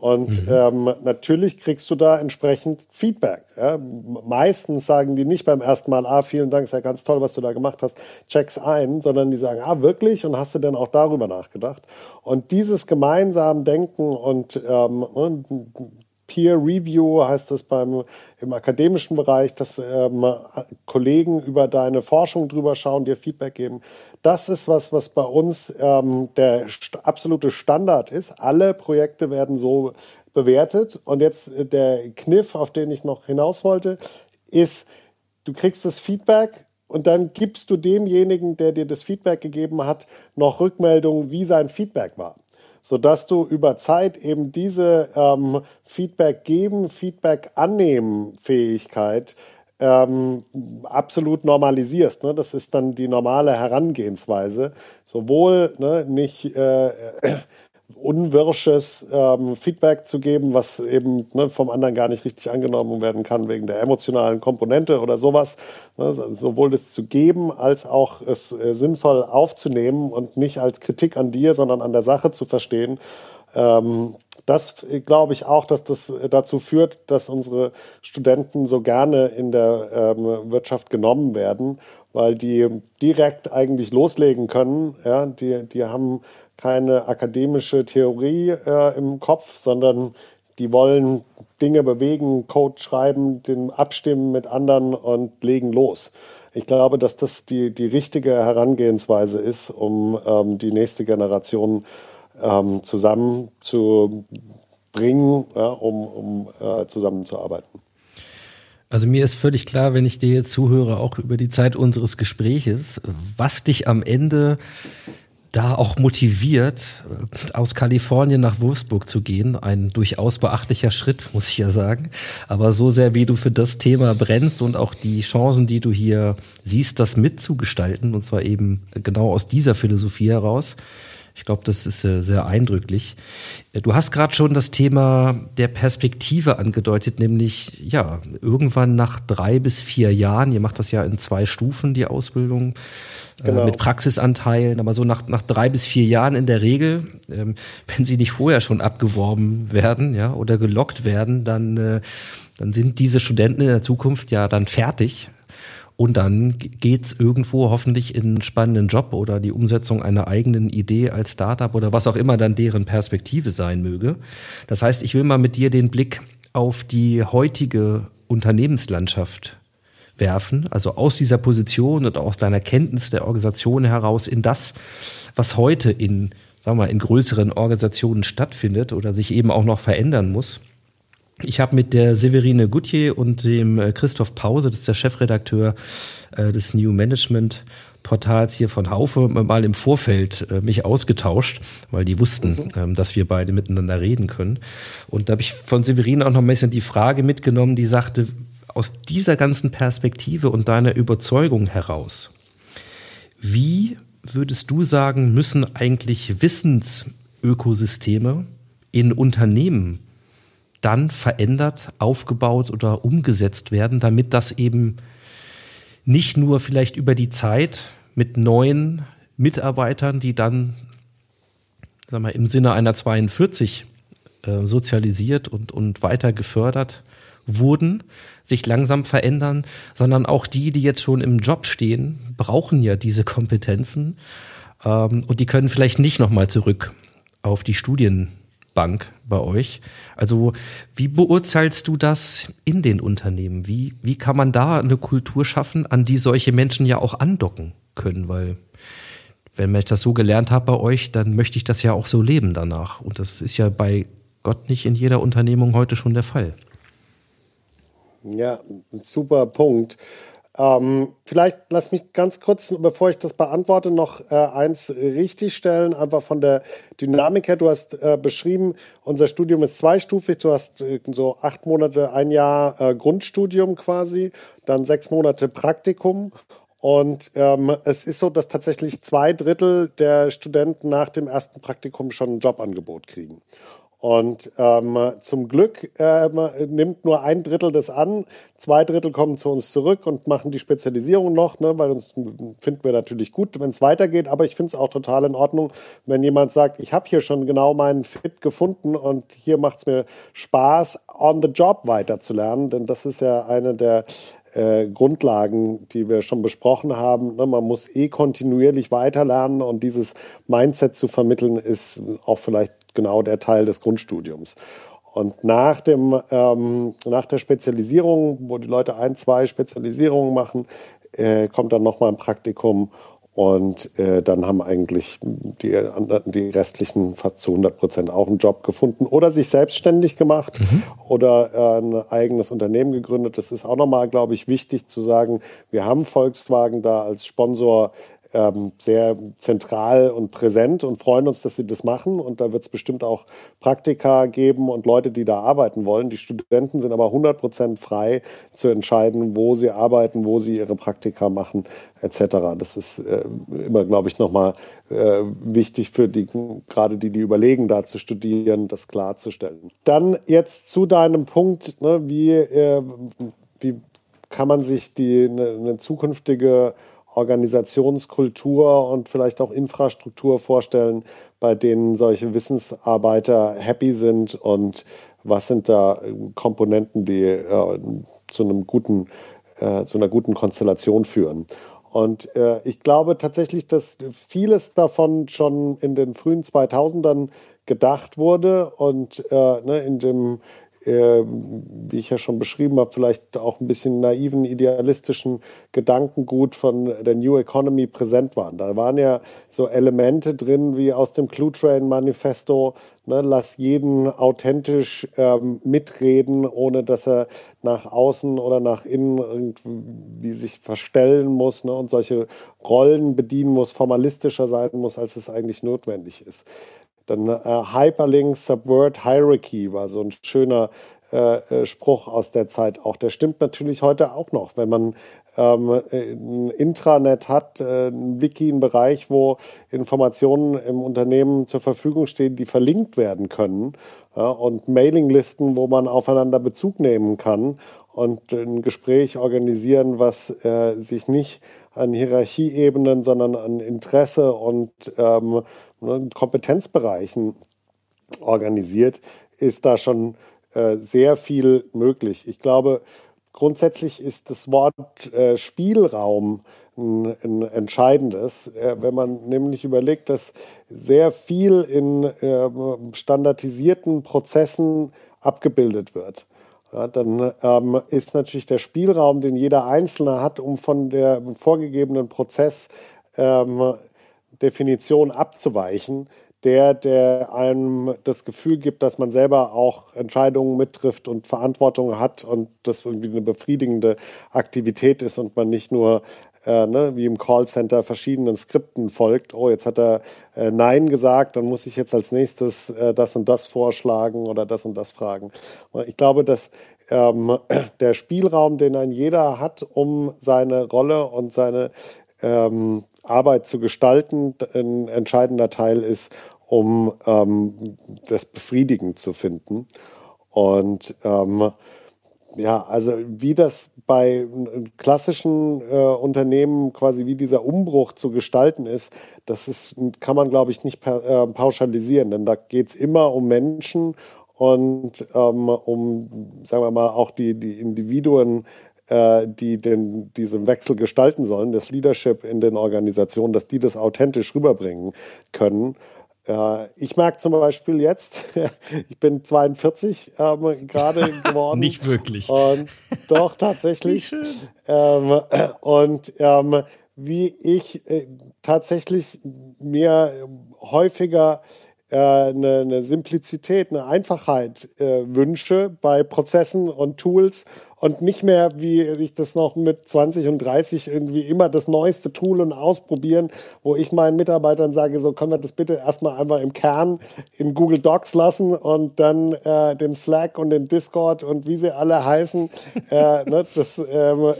Und mhm. ähm, natürlich kriegst du da entsprechend Feedback. Ja. Meistens sagen die nicht beim ersten Mal, ah, vielen Dank, ist ja ganz toll, was du da gemacht hast, check's ein, sondern die sagen, ah, wirklich? Und hast du denn auch darüber nachgedacht? Und dieses gemeinsam Denken und ähm, Peer Review heißt das beim im akademischen Bereich, dass ähm, Kollegen über deine Forschung drüber schauen, dir Feedback geben. Das ist was, was bei uns ähm, der st absolute Standard ist. Alle Projekte werden so bewertet. Und jetzt äh, der Kniff, auf den ich noch hinaus wollte, ist, du kriegst das Feedback und dann gibst du demjenigen, der dir das Feedback gegeben hat, noch Rückmeldung, wie sein Feedback war sodass du über Zeit eben diese ähm, Feedback geben, Feedback annehmen Fähigkeit ähm, absolut normalisierst. Ne? Das ist dann die normale Herangehensweise. Sowohl ne, nicht äh, unwirsches ähm, Feedback zu geben, was eben ne, vom anderen gar nicht richtig angenommen werden kann wegen der emotionalen Komponente oder sowas. Ne, sowohl das zu geben als auch es äh, sinnvoll aufzunehmen und nicht als Kritik an dir, sondern an der Sache zu verstehen. Ähm, das äh, glaube ich auch, dass das dazu führt, dass unsere Studenten so gerne in der ähm, Wirtschaft genommen werden, weil die direkt eigentlich loslegen können. Ja, die, die haben keine akademische Theorie äh, im Kopf, sondern die wollen Dinge bewegen, Code schreiben, den abstimmen mit anderen und legen los. Ich glaube, dass das die, die richtige Herangehensweise ist, um ähm, die nächste Generation ähm, zusammenzubringen, ja, um, um äh, zusammenzuarbeiten. Also mir ist völlig klar, wenn ich dir jetzt zuhöre, auch über die Zeit unseres Gespräches, was dich am Ende da auch motiviert, aus Kalifornien nach Wolfsburg zu gehen. Ein durchaus beachtlicher Schritt, muss ich ja sagen. Aber so sehr, wie du für das Thema brennst und auch die Chancen, die du hier siehst, das mitzugestalten, und zwar eben genau aus dieser Philosophie heraus. Ich glaube, das ist äh, sehr eindrücklich. Äh, du hast gerade schon das Thema der Perspektive angedeutet, nämlich ja, irgendwann nach drei bis vier Jahren, ihr macht das ja in zwei Stufen, die Ausbildung, äh, genau. mit Praxisanteilen, aber so nach, nach drei bis vier Jahren in der Regel, ähm, wenn sie nicht vorher schon abgeworben werden, ja, oder gelockt werden, dann, äh, dann sind diese Studenten in der Zukunft ja dann fertig. Und dann geht's irgendwo hoffentlich in einen spannenden Job oder die Umsetzung einer eigenen Idee als Startup oder was auch immer dann deren Perspektive sein möge. Das heißt, ich will mal mit dir den Blick auf die heutige Unternehmenslandschaft werfen, also aus dieser Position und aus deiner Kenntnis der Organisation heraus in das, was heute in, sagen wir mal, in größeren Organisationen stattfindet oder sich eben auch noch verändern muss. Ich habe mit der Severine Gutje und dem äh, Christoph Pause, das ist der Chefredakteur äh, des New Management Portals hier von Haufe mal im Vorfeld äh, mich ausgetauscht, weil die wussten, mhm. ähm, dass wir beide miteinander reden können. Und da habe ich von Severine auch noch ein bisschen die Frage mitgenommen, die sagte, aus dieser ganzen Perspektive und deiner Überzeugung heraus, wie würdest du sagen, müssen eigentlich Wissensökosysteme in Unternehmen dann verändert, aufgebaut oder umgesetzt werden, damit das eben nicht nur vielleicht über die Zeit mit neuen Mitarbeitern, die dann sag mal, im Sinne einer 42 äh, sozialisiert und, und weiter gefördert wurden, sich langsam verändern, sondern auch die, die jetzt schon im Job stehen, brauchen ja diese Kompetenzen ähm, und die können vielleicht nicht nochmal zurück auf die Studienbank bei euch. Also wie beurteilst du das in den Unternehmen? Wie, wie kann man da eine Kultur schaffen, an die solche Menschen ja auch andocken können? Weil wenn ich das so gelernt habe bei euch, dann möchte ich das ja auch so leben danach. Und das ist ja bei Gott nicht in jeder Unternehmung heute schon der Fall. Ja, super Punkt. Ähm, vielleicht lass mich ganz kurz, bevor ich das beantworte, noch äh, eins richtigstellen, einfach von der Dynamik her. Du hast äh, beschrieben, unser Studium ist zweistufig. Du hast äh, so acht Monate, ein Jahr äh, Grundstudium quasi, dann sechs Monate Praktikum. Und ähm, es ist so, dass tatsächlich zwei Drittel der Studenten nach dem ersten Praktikum schon ein Jobangebot kriegen. Und ähm, zum Glück ähm, nimmt nur ein Drittel das an, zwei Drittel kommen zu uns zurück und machen die Spezialisierung noch, ne, weil uns finden wir natürlich gut, wenn es weitergeht. Aber ich finde es auch total in Ordnung, wenn jemand sagt, ich habe hier schon genau meinen Fit gefunden und hier macht es mir Spaß, on the job weiterzulernen, denn das ist ja eine der äh, Grundlagen, die wir schon besprochen haben. Ne, man muss eh kontinuierlich weiterlernen und dieses Mindset zu vermitteln, ist auch vielleicht genau der Teil des Grundstudiums. Und nach, dem, ähm, nach der Spezialisierung, wo die Leute ein, zwei Spezialisierungen machen, äh, kommt dann nochmal ein Praktikum und äh, dann haben eigentlich die, die restlichen fast zu 100 Prozent auch einen Job gefunden oder sich selbstständig gemacht mhm. oder äh, ein eigenes Unternehmen gegründet. Das ist auch nochmal, glaube ich, wichtig zu sagen. Wir haben Volkswagen da als Sponsor ähm, sehr zentral und präsent und freuen uns, dass sie das machen. Und da wird es bestimmt auch Praktika geben und Leute, die da arbeiten wollen. Die Studenten sind aber 100 Prozent frei zu entscheiden, wo sie arbeiten, wo sie ihre Praktika machen, etc. Das ist äh, immer, glaube ich, nochmal äh, wichtig für die, gerade die, die überlegen, da zu studieren, das klarzustellen. Dann jetzt zu deinem Punkt, ne, wie, äh, wie kann man sich die, eine, eine zukünftige Organisationskultur und vielleicht auch Infrastruktur vorstellen, bei denen solche Wissensarbeiter happy sind und was sind da Komponenten, die äh, zu einem guten, äh, zu einer guten Konstellation führen. Und äh, ich glaube tatsächlich, dass vieles davon schon in den frühen 2000ern gedacht wurde und äh, ne, in dem äh, wie ich ja schon beschrieben habe, vielleicht auch ein bisschen naiven, idealistischen Gedankengut von der New Economy präsent waren. Da waren ja so Elemente drin wie aus dem Clue Train Manifesto, ne, lass jeden authentisch ähm, mitreden, ohne dass er nach außen oder nach innen irgendwie sich verstellen muss ne, und solche Rollen bedienen muss, formalistischer sein muss, als es eigentlich notwendig ist. Dann äh, Hyperlink Subvert Hierarchy war so ein schöner äh, äh, Spruch aus der Zeit auch. Der stimmt natürlich heute auch noch, wenn man ähm, ein Intranet hat, äh, ein Wiki, ein Bereich, wo Informationen im Unternehmen zur Verfügung stehen, die verlinkt werden können ja, und Mailinglisten, wo man aufeinander Bezug nehmen kann und ein Gespräch organisieren, was äh, sich nicht an Hierarchieebenen, sondern an Interesse und ähm, Ne, Kompetenzbereichen organisiert, ist da schon äh, sehr viel möglich. Ich glaube, grundsätzlich ist das Wort äh, Spielraum ein, ein entscheidendes, äh, wenn man nämlich überlegt, dass sehr viel in äh, standardisierten Prozessen abgebildet wird. Ja, dann ähm, ist natürlich der Spielraum, den jeder Einzelne hat, um von der vorgegebenen Prozess ähm, abzuweichen, der, der einem das Gefühl gibt, dass man selber auch Entscheidungen mittrifft und Verantwortung hat und das irgendwie eine befriedigende Aktivität ist und man nicht nur äh, ne, wie im Callcenter verschiedenen Skripten folgt. Oh, jetzt hat er äh, Nein gesagt, dann muss ich jetzt als nächstes äh, das und das vorschlagen oder das und das fragen. Ich glaube, dass ähm, der Spielraum, den ein jeder hat, um seine Rolle und seine ähm, Arbeit zu gestalten ein entscheidender Teil ist, um ähm, das befriedigend zu finden. Und ähm, ja, also wie das bei klassischen äh, Unternehmen quasi wie dieser Umbruch zu gestalten ist, das ist, kann man, glaube ich, nicht per, äh, pauschalisieren, denn da geht es immer um Menschen und ähm, um, sagen wir mal, auch die, die Individuen, äh, die den, diesen Wechsel gestalten sollen, das Leadership in den Organisationen, dass die das authentisch rüberbringen können. Ja, ich mag zum Beispiel jetzt, ich bin 42 ähm, gerade geworden. Nicht wirklich. Und doch, tatsächlich. Ähm, und ähm, wie ich äh, tatsächlich mir häufiger äh, eine, eine Simplizität, eine Einfachheit äh, wünsche bei Prozessen und Tools und nicht mehr, wie ich das noch mit 20 und 30 irgendwie immer das neueste Tool und ausprobieren, wo ich meinen Mitarbeitern sage, so können wir das bitte erstmal einfach im Kern in Google Docs lassen und dann äh, den Slack und den Discord und wie sie alle heißen, äh, ne, das ähm,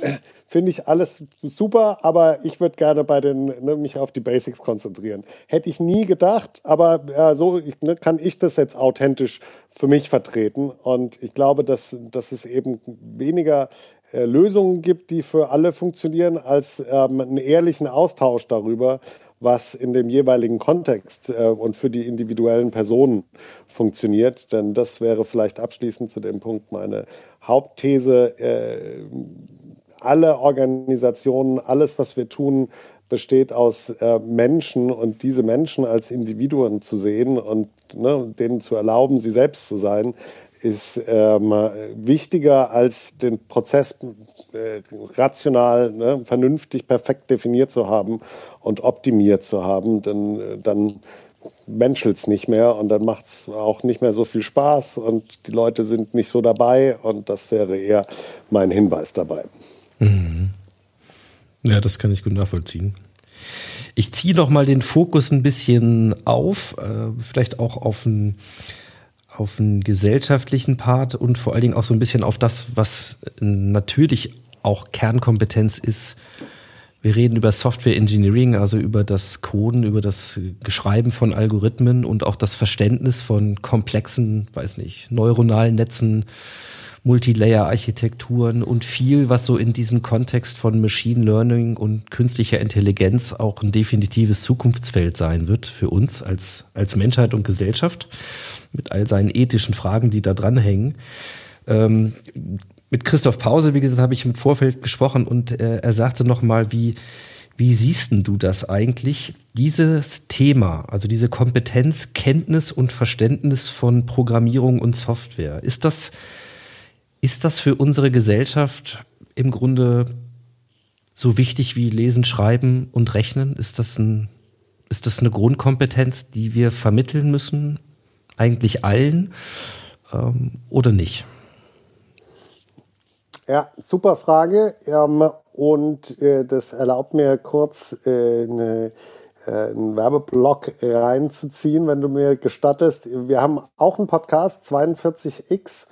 finde ich alles super, aber ich würde gerne bei den, ne, mich auf die Basics konzentrieren. Hätte ich nie gedacht, aber äh, so ich, ne, kann ich das jetzt authentisch für mich vertreten. Und ich glaube, dass, dass es eben weniger äh, Lösungen gibt, die für alle funktionieren, als ähm, einen ehrlichen Austausch darüber, was in dem jeweiligen Kontext äh, und für die individuellen Personen funktioniert. Denn das wäre vielleicht abschließend zu dem Punkt meine Hauptthese. Äh, alle Organisationen, alles, was wir tun, besteht aus äh, Menschen und diese Menschen als Individuen zu sehen und ne, denen zu erlauben, sie selbst zu sein, ist ähm, wichtiger als den Prozess äh, rational, ne, vernünftig, perfekt definiert zu haben und optimiert zu haben, denn äh, dann menschelt es nicht mehr und dann macht es auch nicht mehr so viel Spaß und die Leute sind nicht so dabei und das wäre eher mein Hinweis dabei. Mhm. Ja, das kann ich gut nachvollziehen. Ich ziehe noch mal den Fokus ein bisschen auf, äh, vielleicht auch auf einen, auf einen gesellschaftlichen Part und vor allen Dingen auch so ein bisschen auf das, was natürlich auch Kernkompetenz ist. Wir reden über Software Engineering, also über das Coden, über das Geschreiben von Algorithmen und auch das Verständnis von komplexen, weiß nicht, neuronalen Netzen, Multilayer-Architekturen und viel, was so in diesem Kontext von Machine Learning und künstlicher Intelligenz auch ein definitives Zukunftsfeld sein wird für uns als, als Menschheit und Gesellschaft, mit all seinen ethischen Fragen, die da dranhängen. Ähm, mit Christoph Pause, wie gesagt, habe ich im Vorfeld gesprochen und äh, er sagte nochmal, wie, wie siehst du das eigentlich, dieses Thema, also diese Kompetenz, Kenntnis und Verständnis von Programmierung und Software? Ist das ist das für unsere Gesellschaft im Grunde so wichtig wie Lesen, Schreiben und Rechnen? Ist das, ein, ist das eine Grundkompetenz, die wir vermitteln müssen, eigentlich allen ähm, oder nicht? Ja, super Frage. Ähm, und äh, das erlaubt mir kurz äh, eine, äh, einen Werbeblock reinzuziehen, wenn du mir gestattest. Wir haben auch einen Podcast, 42x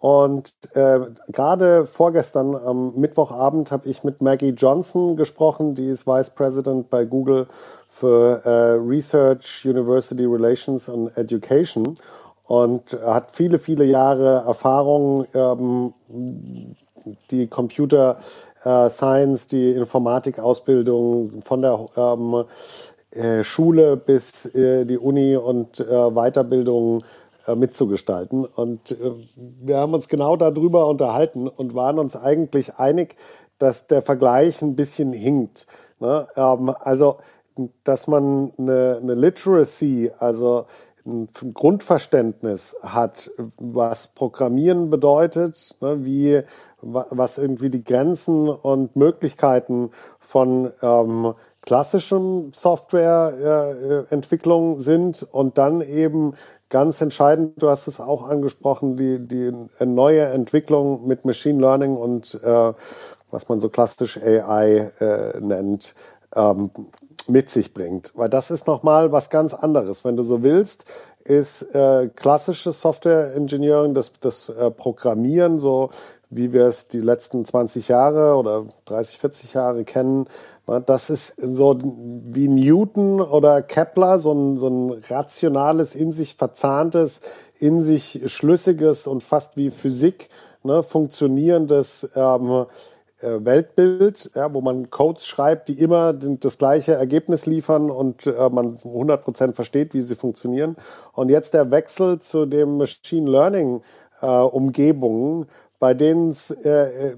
und äh, gerade vorgestern am Mittwochabend habe ich mit Maggie Johnson gesprochen, die ist Vice President bei Google für äh, Research, University Relations and Education und hat viele, viele Jahre Erfahrung, ähm, die Computer äh, Science, die Informatikausbildung von der ähm, äh, Schule bis äh, die Uni und äh, Weiterbildung mitzugestalten. Und äh, wir haben uns genau darüber unterhalten und waren uns eigentlich einig, dass der Vergleich ein bisschen hinkt. Ne? Ähm, also, dass man eine, Literacy, also ein Grundverständnis hat, was Programmieren bedeutet, ne, wie, was irgendwie die Grenzen und Möglichkeiten von ähm, klassischem Softwareentwicklung äh, sind und dann eben ganz entscheidend, du hast es auch angesprochen, die, die neue Entwicklung mit Machine Learning und äh, was man so klassisch AI äh, nennt, ähm, mit sich bringt. Weil das ist nochmal was ganz anderes. Wenn du so willst, ist äh, klassisches Software Engineering, das, das äh, Programmieren, so wie wir es die letzten 20 Jahre oder 30, 40 Jahre kennen. Das ist so wie Newton oder Kepler, so ein, so ein rationales, in sich verzahntes, in sich schlüssiges und fast wie Physik ne, funktionierendes ähm, äh, Weltbild, ja, wo man Codes schreibt, die immer das gleiche Ergebnis liefern und äh, man 100% versteht, wie sie funktionieren. Und jetzt der Wechsel zu dem Machine Learning äh, Umgebungen, bei denen äh,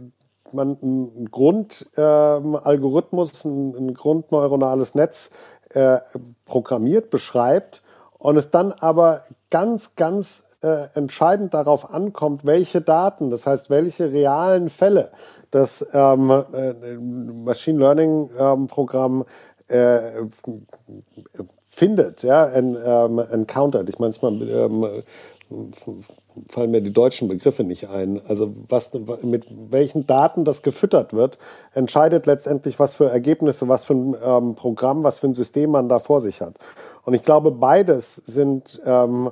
man einen Grundalgorithmus, ähm, ein, ein grundneuronales Netz äh, programmiert, beschreibt und es dann aber ganz, ganz äh, entscheidend darauf ankommt, welche Daten, das heißt, welche realen Fälle das ähm, äh, Machine Learning ähm, Programm äh, findet, ja, en, ähm, encountert. Ich manchmal ähm, fallen mir die deutschen Begriffe nicht ein. Also was mit welchen Daten das gefüttert wird, entscheidet letztendlich, was für Ergebnisse, was für ein ähm, Programm, was für ein System man da vor sich hat. Und ich glaube, beides sind ähm,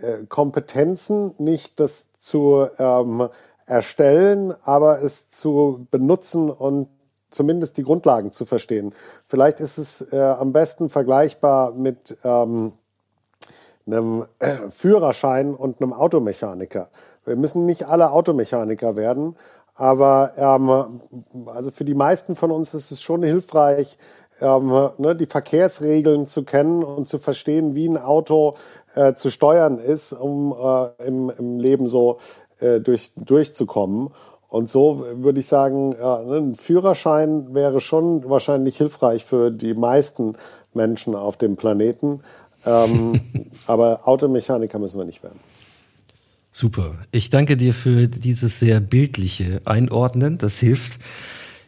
äh, Kompetenzen, nicht das zu ähm, erstellen, aber es zu benutzen und zumindest die Grundlagen zu verstehen. Vielleicht ist es äh, am besten vergleichbar mit ähm, einem äh, Führerschein und einem Automechaniker. Wir müssen nicht alle Automechaniker werden, aber ähm, also für die meisten von uns ist es schon hilfreich, ähm, ne, die Verkehrsregeln zu kennen und zu verstehen, wie ein Auto äh, zu steuern ist, um äh, im, im Leben so äh, durch, durchzukommen. Und so würde ich sagen, ja, ne, ein Führerschein wäre schon wahrscheinlich hilfreich für die meisten Menschen auf dem Planeten. Ähm, aber Automechaniker müssen wir nicht werden. Super. Ich danke dir für dieses sehr bildliche Einordnen. Das hilft.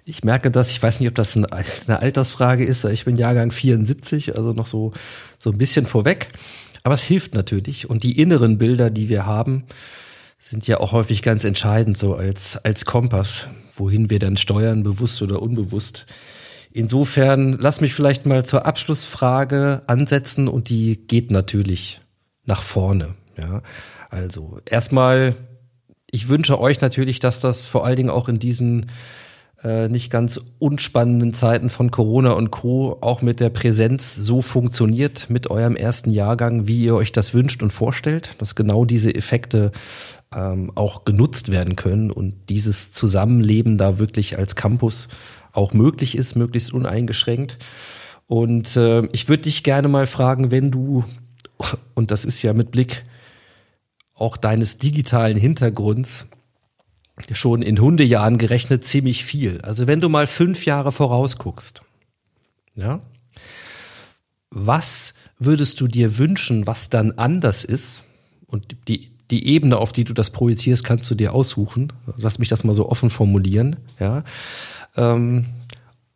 Ich merke das, ich weiß nicht, ob das eine Altersfrage ist. Ich bin Jahrgang 74, also noch so, so ein bisschen vorweg. Aber es hilft natürlich. Und die inneren Bilder, die wir haben, sind ja auch häufig ganz entscheidend, so als, als Kompass, wohin wir dann steuern, bewusst oder unbewusst. Insofern lass mich vielleicht mal zur Abschlussfrage ansetzen und die geht natürlich nach vorne. Ja, also erstmal, ich wünsche euch natürlich, dass das vor allen Dingen auch in diesen äh, nicht ganz unspannenden Zeiten von Corona und Co. auch mit der Präsenz so funktioniert mit eurem ersten Jahrgang, wie ihr euch das wünscht und vorstellt, dass genau diese Effekte ähm, auch genutzt werden können und dieses Zusammenleben da wirklich als Campus auch möglich ist, möglichst uneingeschränkt. Und äh, ich würde dich gerne mal fragen, wenn du, und das ist ja mit Blick auch deines digitalen Hintergrunds, schon in Hundejahren gerechnet ziemlich viel. Also wenn du mal fünf Jahre vorausguckst, ja, was würdest du dir wünschen, was dann anders ist? Und die, die Ebene, auf die du das projizierst, kannst du dir aussuchen. Lass mich das mal so offen formulieren, ja. Ähm,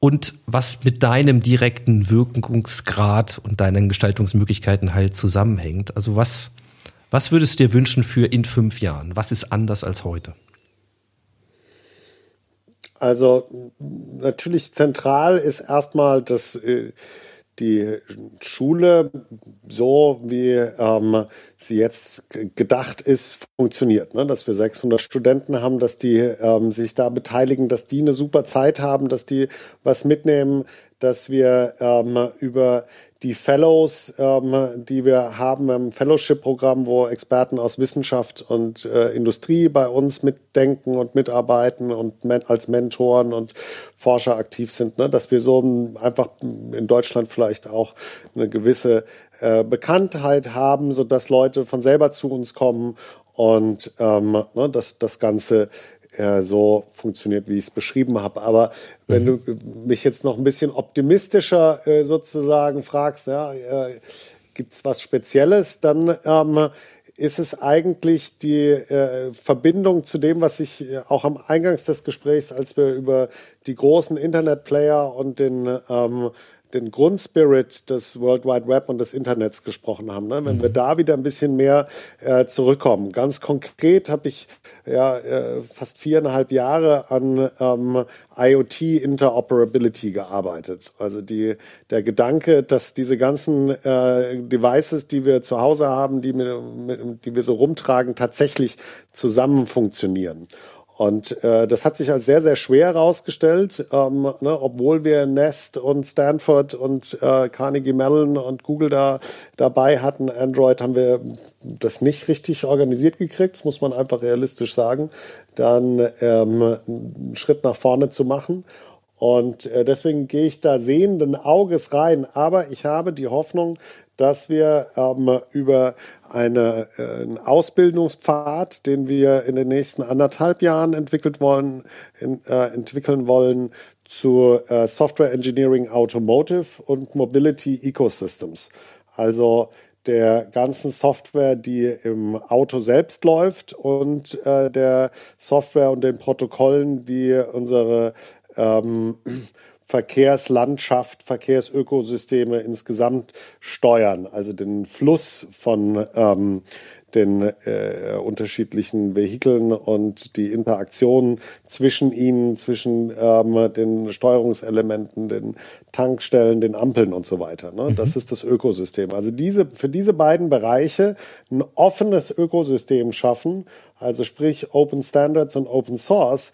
und was mit deinem direkten Wirkungsgrad und deinen Gestaltungsmöglichkeiten halt zusammenhängt. Also was, was würdest du dir wünschen für in fünf Jahren? Was ist anders als heute? Also natürlich zentral ist erstmal, dass äh, die Schule so, wie ähm, sie jetzt gedacht ist, funktioniert. Ne? Dass wir 600 Studenten haben, dass die ähm, sich da beteiligen, dass die eine super Zeit haben, dass die was mitnehmen, dass wir ähm, über die Fellows, ähm, die wir haben im Fellowship-Programm, wo Experten aus Wissenschaft und äh, Industrie bei uns mitdenken und mitarbeiten und men als Mentoren und Forscher aktiv sind, ne? dass wir so einfach in Deutschland vielleicht auch eine gewisse äh, Bekanntheit haben, sodass Leute von selber zu uns kommen und ähm, ne, dass das Ganze äh, so funktioniert, wie ich es beschrieben habe. Aber wenn mhm. du mich jetzt noch ein bisschen optimistischer äh, sozusagen fragst, ja, äh, gibt es was Spezielles, dann ähm, ist es eigentlich die äh, Verbindung zu dem, was ich äh, auch am Eingangs des Gesprächs, als wir über die großen Internetplayer und den ähm, den Grundspirit des World Wide Web und des Internets gesprochen haben. Ne? Wenn mhm. wir da wieder ein bisschen mehr äh, zurückkommen. Ganz konkret habe ich ja äh, fast viereinhalb Jahre an ähm, IoT Interoperability gearbeitet. Also die, der Gedanke, dass diese ganzen äh, Devices, die wir zu Hause haben, die, mit, die wir so rumtragen, tatsächlich zusammen funktionieren. Und äh, das hat sich als sehr, sehr schwer herausgestellt, ähm, ne, obwohl wir Nest und Stanford und äh, Carnegie Mellon und Google da dabei hatten. Android haben wir das nicht richtig organisiert gekriegt, das muss man einfach realistisch sagen, dann ähm, einen Schritt nach vorne zu machen. Und äh, deswegen gehe ich da sehenden Auges rein. Aber ich habe die Hoffnung, dass wir ähm, über eine, äh, einen Ausbildungspfad, den wir in den nächsten anderthalb Jahren entwickelt wollen, in, äh, entwickeln wollen, zu äh, Software Engineering Automotive und Mobility Ecosystems. Also der ganzen Software, die im Auto selbst läuft und äh, der Software und den Protokollen, die unsere ähm, Verkehrslandschaft, Verkehrsökosysteme insgesamt steuern, also den Fluss von ähm, den äh, unterschiedlichen Vehikeln und die Interaktion zwischen ihnen, zwischen ähm, den Steuerungselementen, den Tankstellen, den Ampeln und so weiter. Ne? Mhm. Das ist das Ökosystem. Also diese, für diese beiden Bereiche ein offenes Ökosystem schaffen, also sprich Open Standards und Open Source,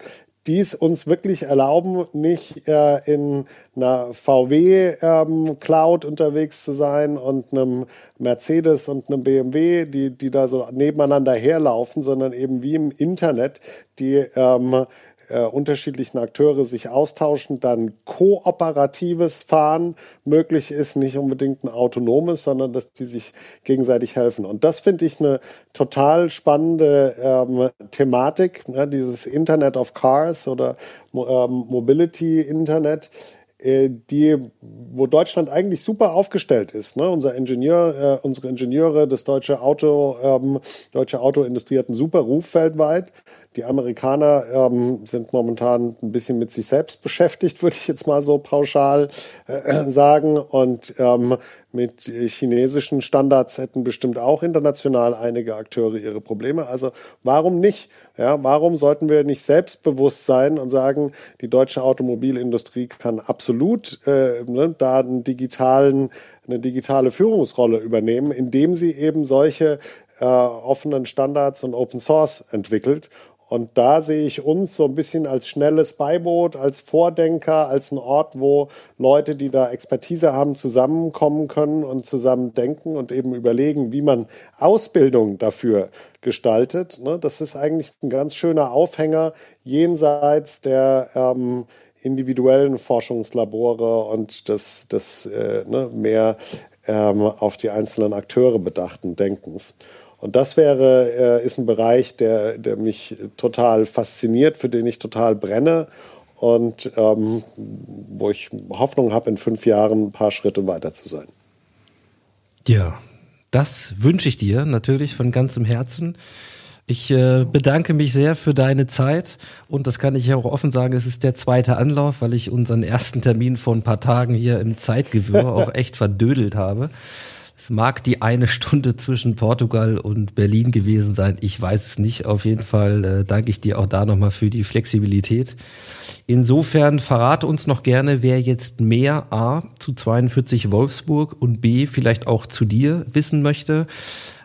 dies uns wirklich erlauben, nicht äh, in einer VW ähm, Cloud unterwegs zu sein und einem Mercedes und einem BMW, die, die da so nebeneinander herlaufen, sondern eben wie im Internet, die ähm, äh, unterschiedlichen Akteure sich austauschen, dann kooperatives Fahren möglich ist, nicht unbedingt ein autonomes, sondern dass die sich gegenseitig helfen. Und das finde ich eine total spannende ähm, Thematik, ne, dieses Internet of Cars oder ähm, Mobility Internet äh, die, wo Deutschland eigentlich super aufgestellt ist. Ne? Unser Ingenieur, äh, unsere Ingenieure, das deutsche Auto, ähm, deutsche Autoindustrie hat einen super Ruf weltweit. Die Amerikaner ähm, sind momentan ein bisschen mit sich selbst beschäftigt, würde ich jetzt mal so pauschal äh, sagen. Und ähm, mit chinesischen Standards hätten bestimmt auch international einige Akteure ihre Probleme. Also warum nicht? Ja, warum sollten wir nicht selbstbewusst sein und sagen, die deutsche Automobilindustrie kann absolut äh, ne, da einen digitalen, eine digitale Führungsrolle übernehmen, indem sie eben solche äh, offenen Standards und Open Source entwickelt und da sehe ich uns so ein bisschen als schnelles Beiboot, als Vordenker, als ein Ort, wo Leute, die da Expertise haben, zusammenkommen können und zusammen denken und eben überlegen, wie man Ausbildung dafür gestaltet. Ne? Das ist eigentlich ein ganz schöner Aufhänger jenseits der ähm, individuellen Forschungslabore und des, des äh, ne, mehr ähm, auf die einzelnen Akteure bedachten Denkens. Und das wäre, äh, ist ein Bereich, der, der mich total fasziniert, für den ich total brenne und ähm, wo ich Hoffnung habe, in fünf Jahren ein paar Schritte weiter zu sein. Ja, das wünsche ich dir natürlich von ganzem Herzen. Ich äh, bedanke mich sehr für deine Zeit und das kann ich auch offen sagen, es ist der zweite Anlauf, weil ich unseren ersten Termin vor ein paar Tagen hier im Zeitgewirr auch echt verdödelt habe. Es mag die eine Stunde zwischen Portugal und Berlin gewesen sein. Ich weiß es nicht. Auf jeden Fall äh, danke ich dir auch da nochmal für die Flexibilität. Insofern verrate uns noch gerne, wer jetzt mehr A zu 42 Wolfsburg und B vielleicht auch zu dir wissen möchte.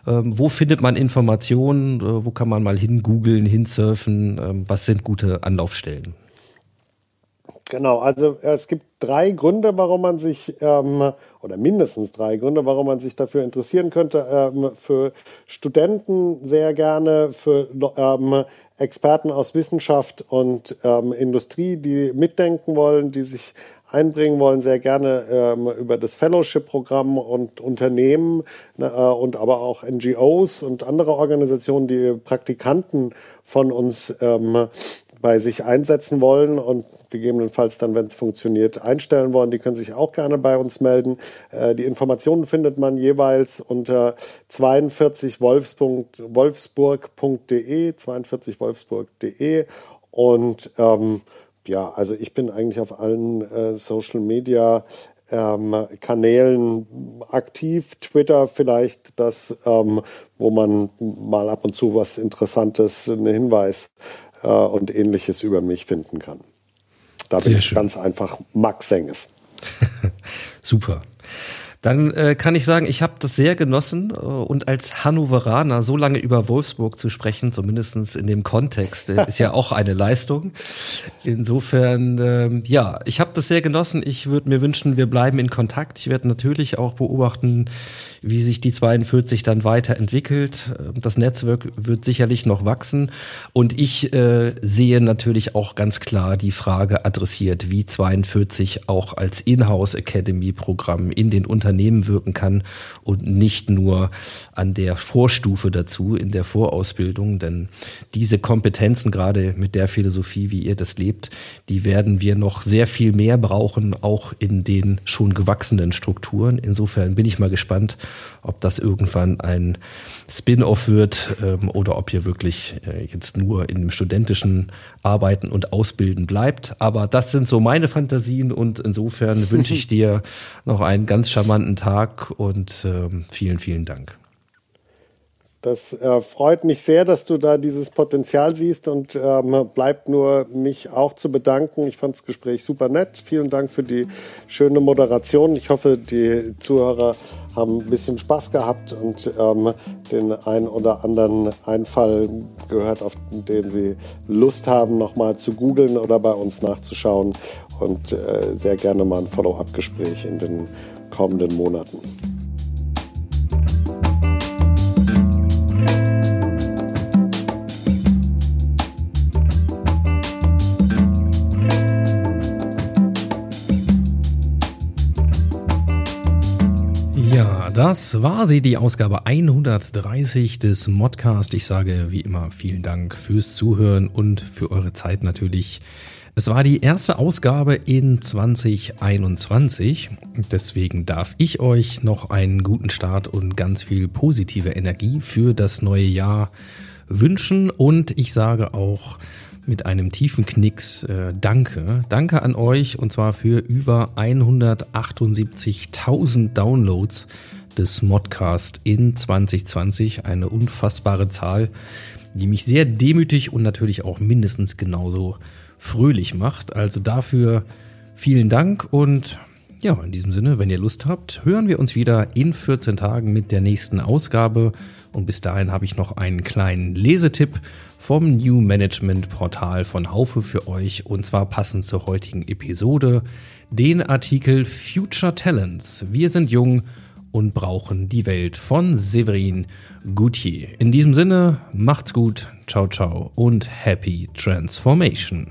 Ähm, wo findet man Informationen? Äh, wo kann man mal hingoogeln, hinsurfen? Ähm, was sind gute Anlaufstellen? Genau, also äh, es gibt drei Gründe, warum man sich, ähm, oder mindestens drei Gründe, warum man sich dafür interessieren könnte. Ähm, für Studenten sehr gerne, für ähm, Experten aus Wissenschaft und ähm, Industrie, die mitdenken wollen, die sich einbringen wollen, sehr gerne ähm, über das Fellowship-Programm und Unternehmen ne, äh, und aber auch NGOs und andere Organisationen, die Praktikanten von uns ähm, bei sich einsetzen wollen und gegebenenfalls dann, wenn es funktioniert, einstellen wollen, die können sich auch gerne bei uns melden. Äh, die Informationen findet man jeweils unter 42wolfsburg.de, 42wolfsburg.de und ähm, ja, also ich bin eigentlich auf allen äh, Social Media ähm, Kanälen aktiv, Twitter vielleicht das, ähm, wo man mal ab und zu was Interessantes, einen Hinweis äh, und ähnliches über mich finden kann. Da bin ich ganz einfach Max Senges. Super. Dann äh, kann ich sagen, ich habe das sehr genossen äh, und als Hannoveraner so lange über Wolfsburg zu sprechen, zumindest in dem Kontext, äh, ist ja auch eine Leistung. Insofern, äh, ja, ich habe das sehr genossen. Ich würde mir wünschen, wir bleiben in Kontakt. Ich werde natürlich auch beobachten, wie sich die 42 dann weiterentwickelt. Das Netzwerk wird sicherlich noch wachsen und ich äh, sehe natürlich auch ganz klar die Frage adressiert, wie 42 auch als Inhouse Academy Programm in den Unternehmen wirken kann und nicht nur an der Vorstufe dazu, in der Vorausbildung, denn diese Kompetenzen, gerade mit der Philosophie, wie ihr das lebt, die werden wir noch sehr viel mehr brauchen, auch in den schon gewachsenen Strukturen. Insofern bin ich mal gespannt, ob das irgendwann ein Spin-off wird ähm, oder ob ihr wirklich äh, jetzt nur in dem studentischen Arbeiten und Ausbilden bleibt. Aber das sind so meine Fantasien und insofern wünsche ich dir noch einen ganz charmanten Tag und ähm, vielen, vielen Dank. Das äh, freut mich sehr, dass du da dieses Potenzial siehst und ähm, bleibt nur mich auch zu bedanken. Ich fand das Gespräch super nett. Vielen Dank für die schöne Moderation. Ich hoffe, die Zuhörer haben ein bisschen Spaß gehabt und ähm, den einen oder anderen Einfall gehört, auf den sie Lust haben, nochmal zu googeln oder bei uns nachzuschauen und äh, sehr gerne mal ein Follow-up-Gespräch in den kommenden Monaten. Das war sie, die Ausgabe 130 des Modcast. Ich sage wie immer vielen Dank fürs Zuhören und für eure Zeit natürlich. Es war die erste Ausgabe in 2021. Deswegen darf ich euch noch einen guten Start und ganz viel positive Energie für das neue Jahr wünschen. Und ich sage auch, mit einem tiefen Knicks äh, Danke. Danke an euch und zwar für über 178.000 Downloads des Modcast in 2020. Eine unfassbare Zahl, die mich sehr demütig und natürlich auch mindestens genauso fröhlich macht. Also dafür vielen Dank und ja, in diesem Sinne, wenn ihr Lust habt, hören wir uns wieder in 14 Tagen mit der nächsten Ausgabe. Und bis dahin habe ich noch einen kleinen Lesetipp vom New Management Portal von Haufe für euch und zwar passend zur heutigen Episode den Artikel Future Talents. Wir sind jung und brauchen die Welt von Severin Gutier. In diesem Sinne, macht's gut, ciao, ciao und happy transformation.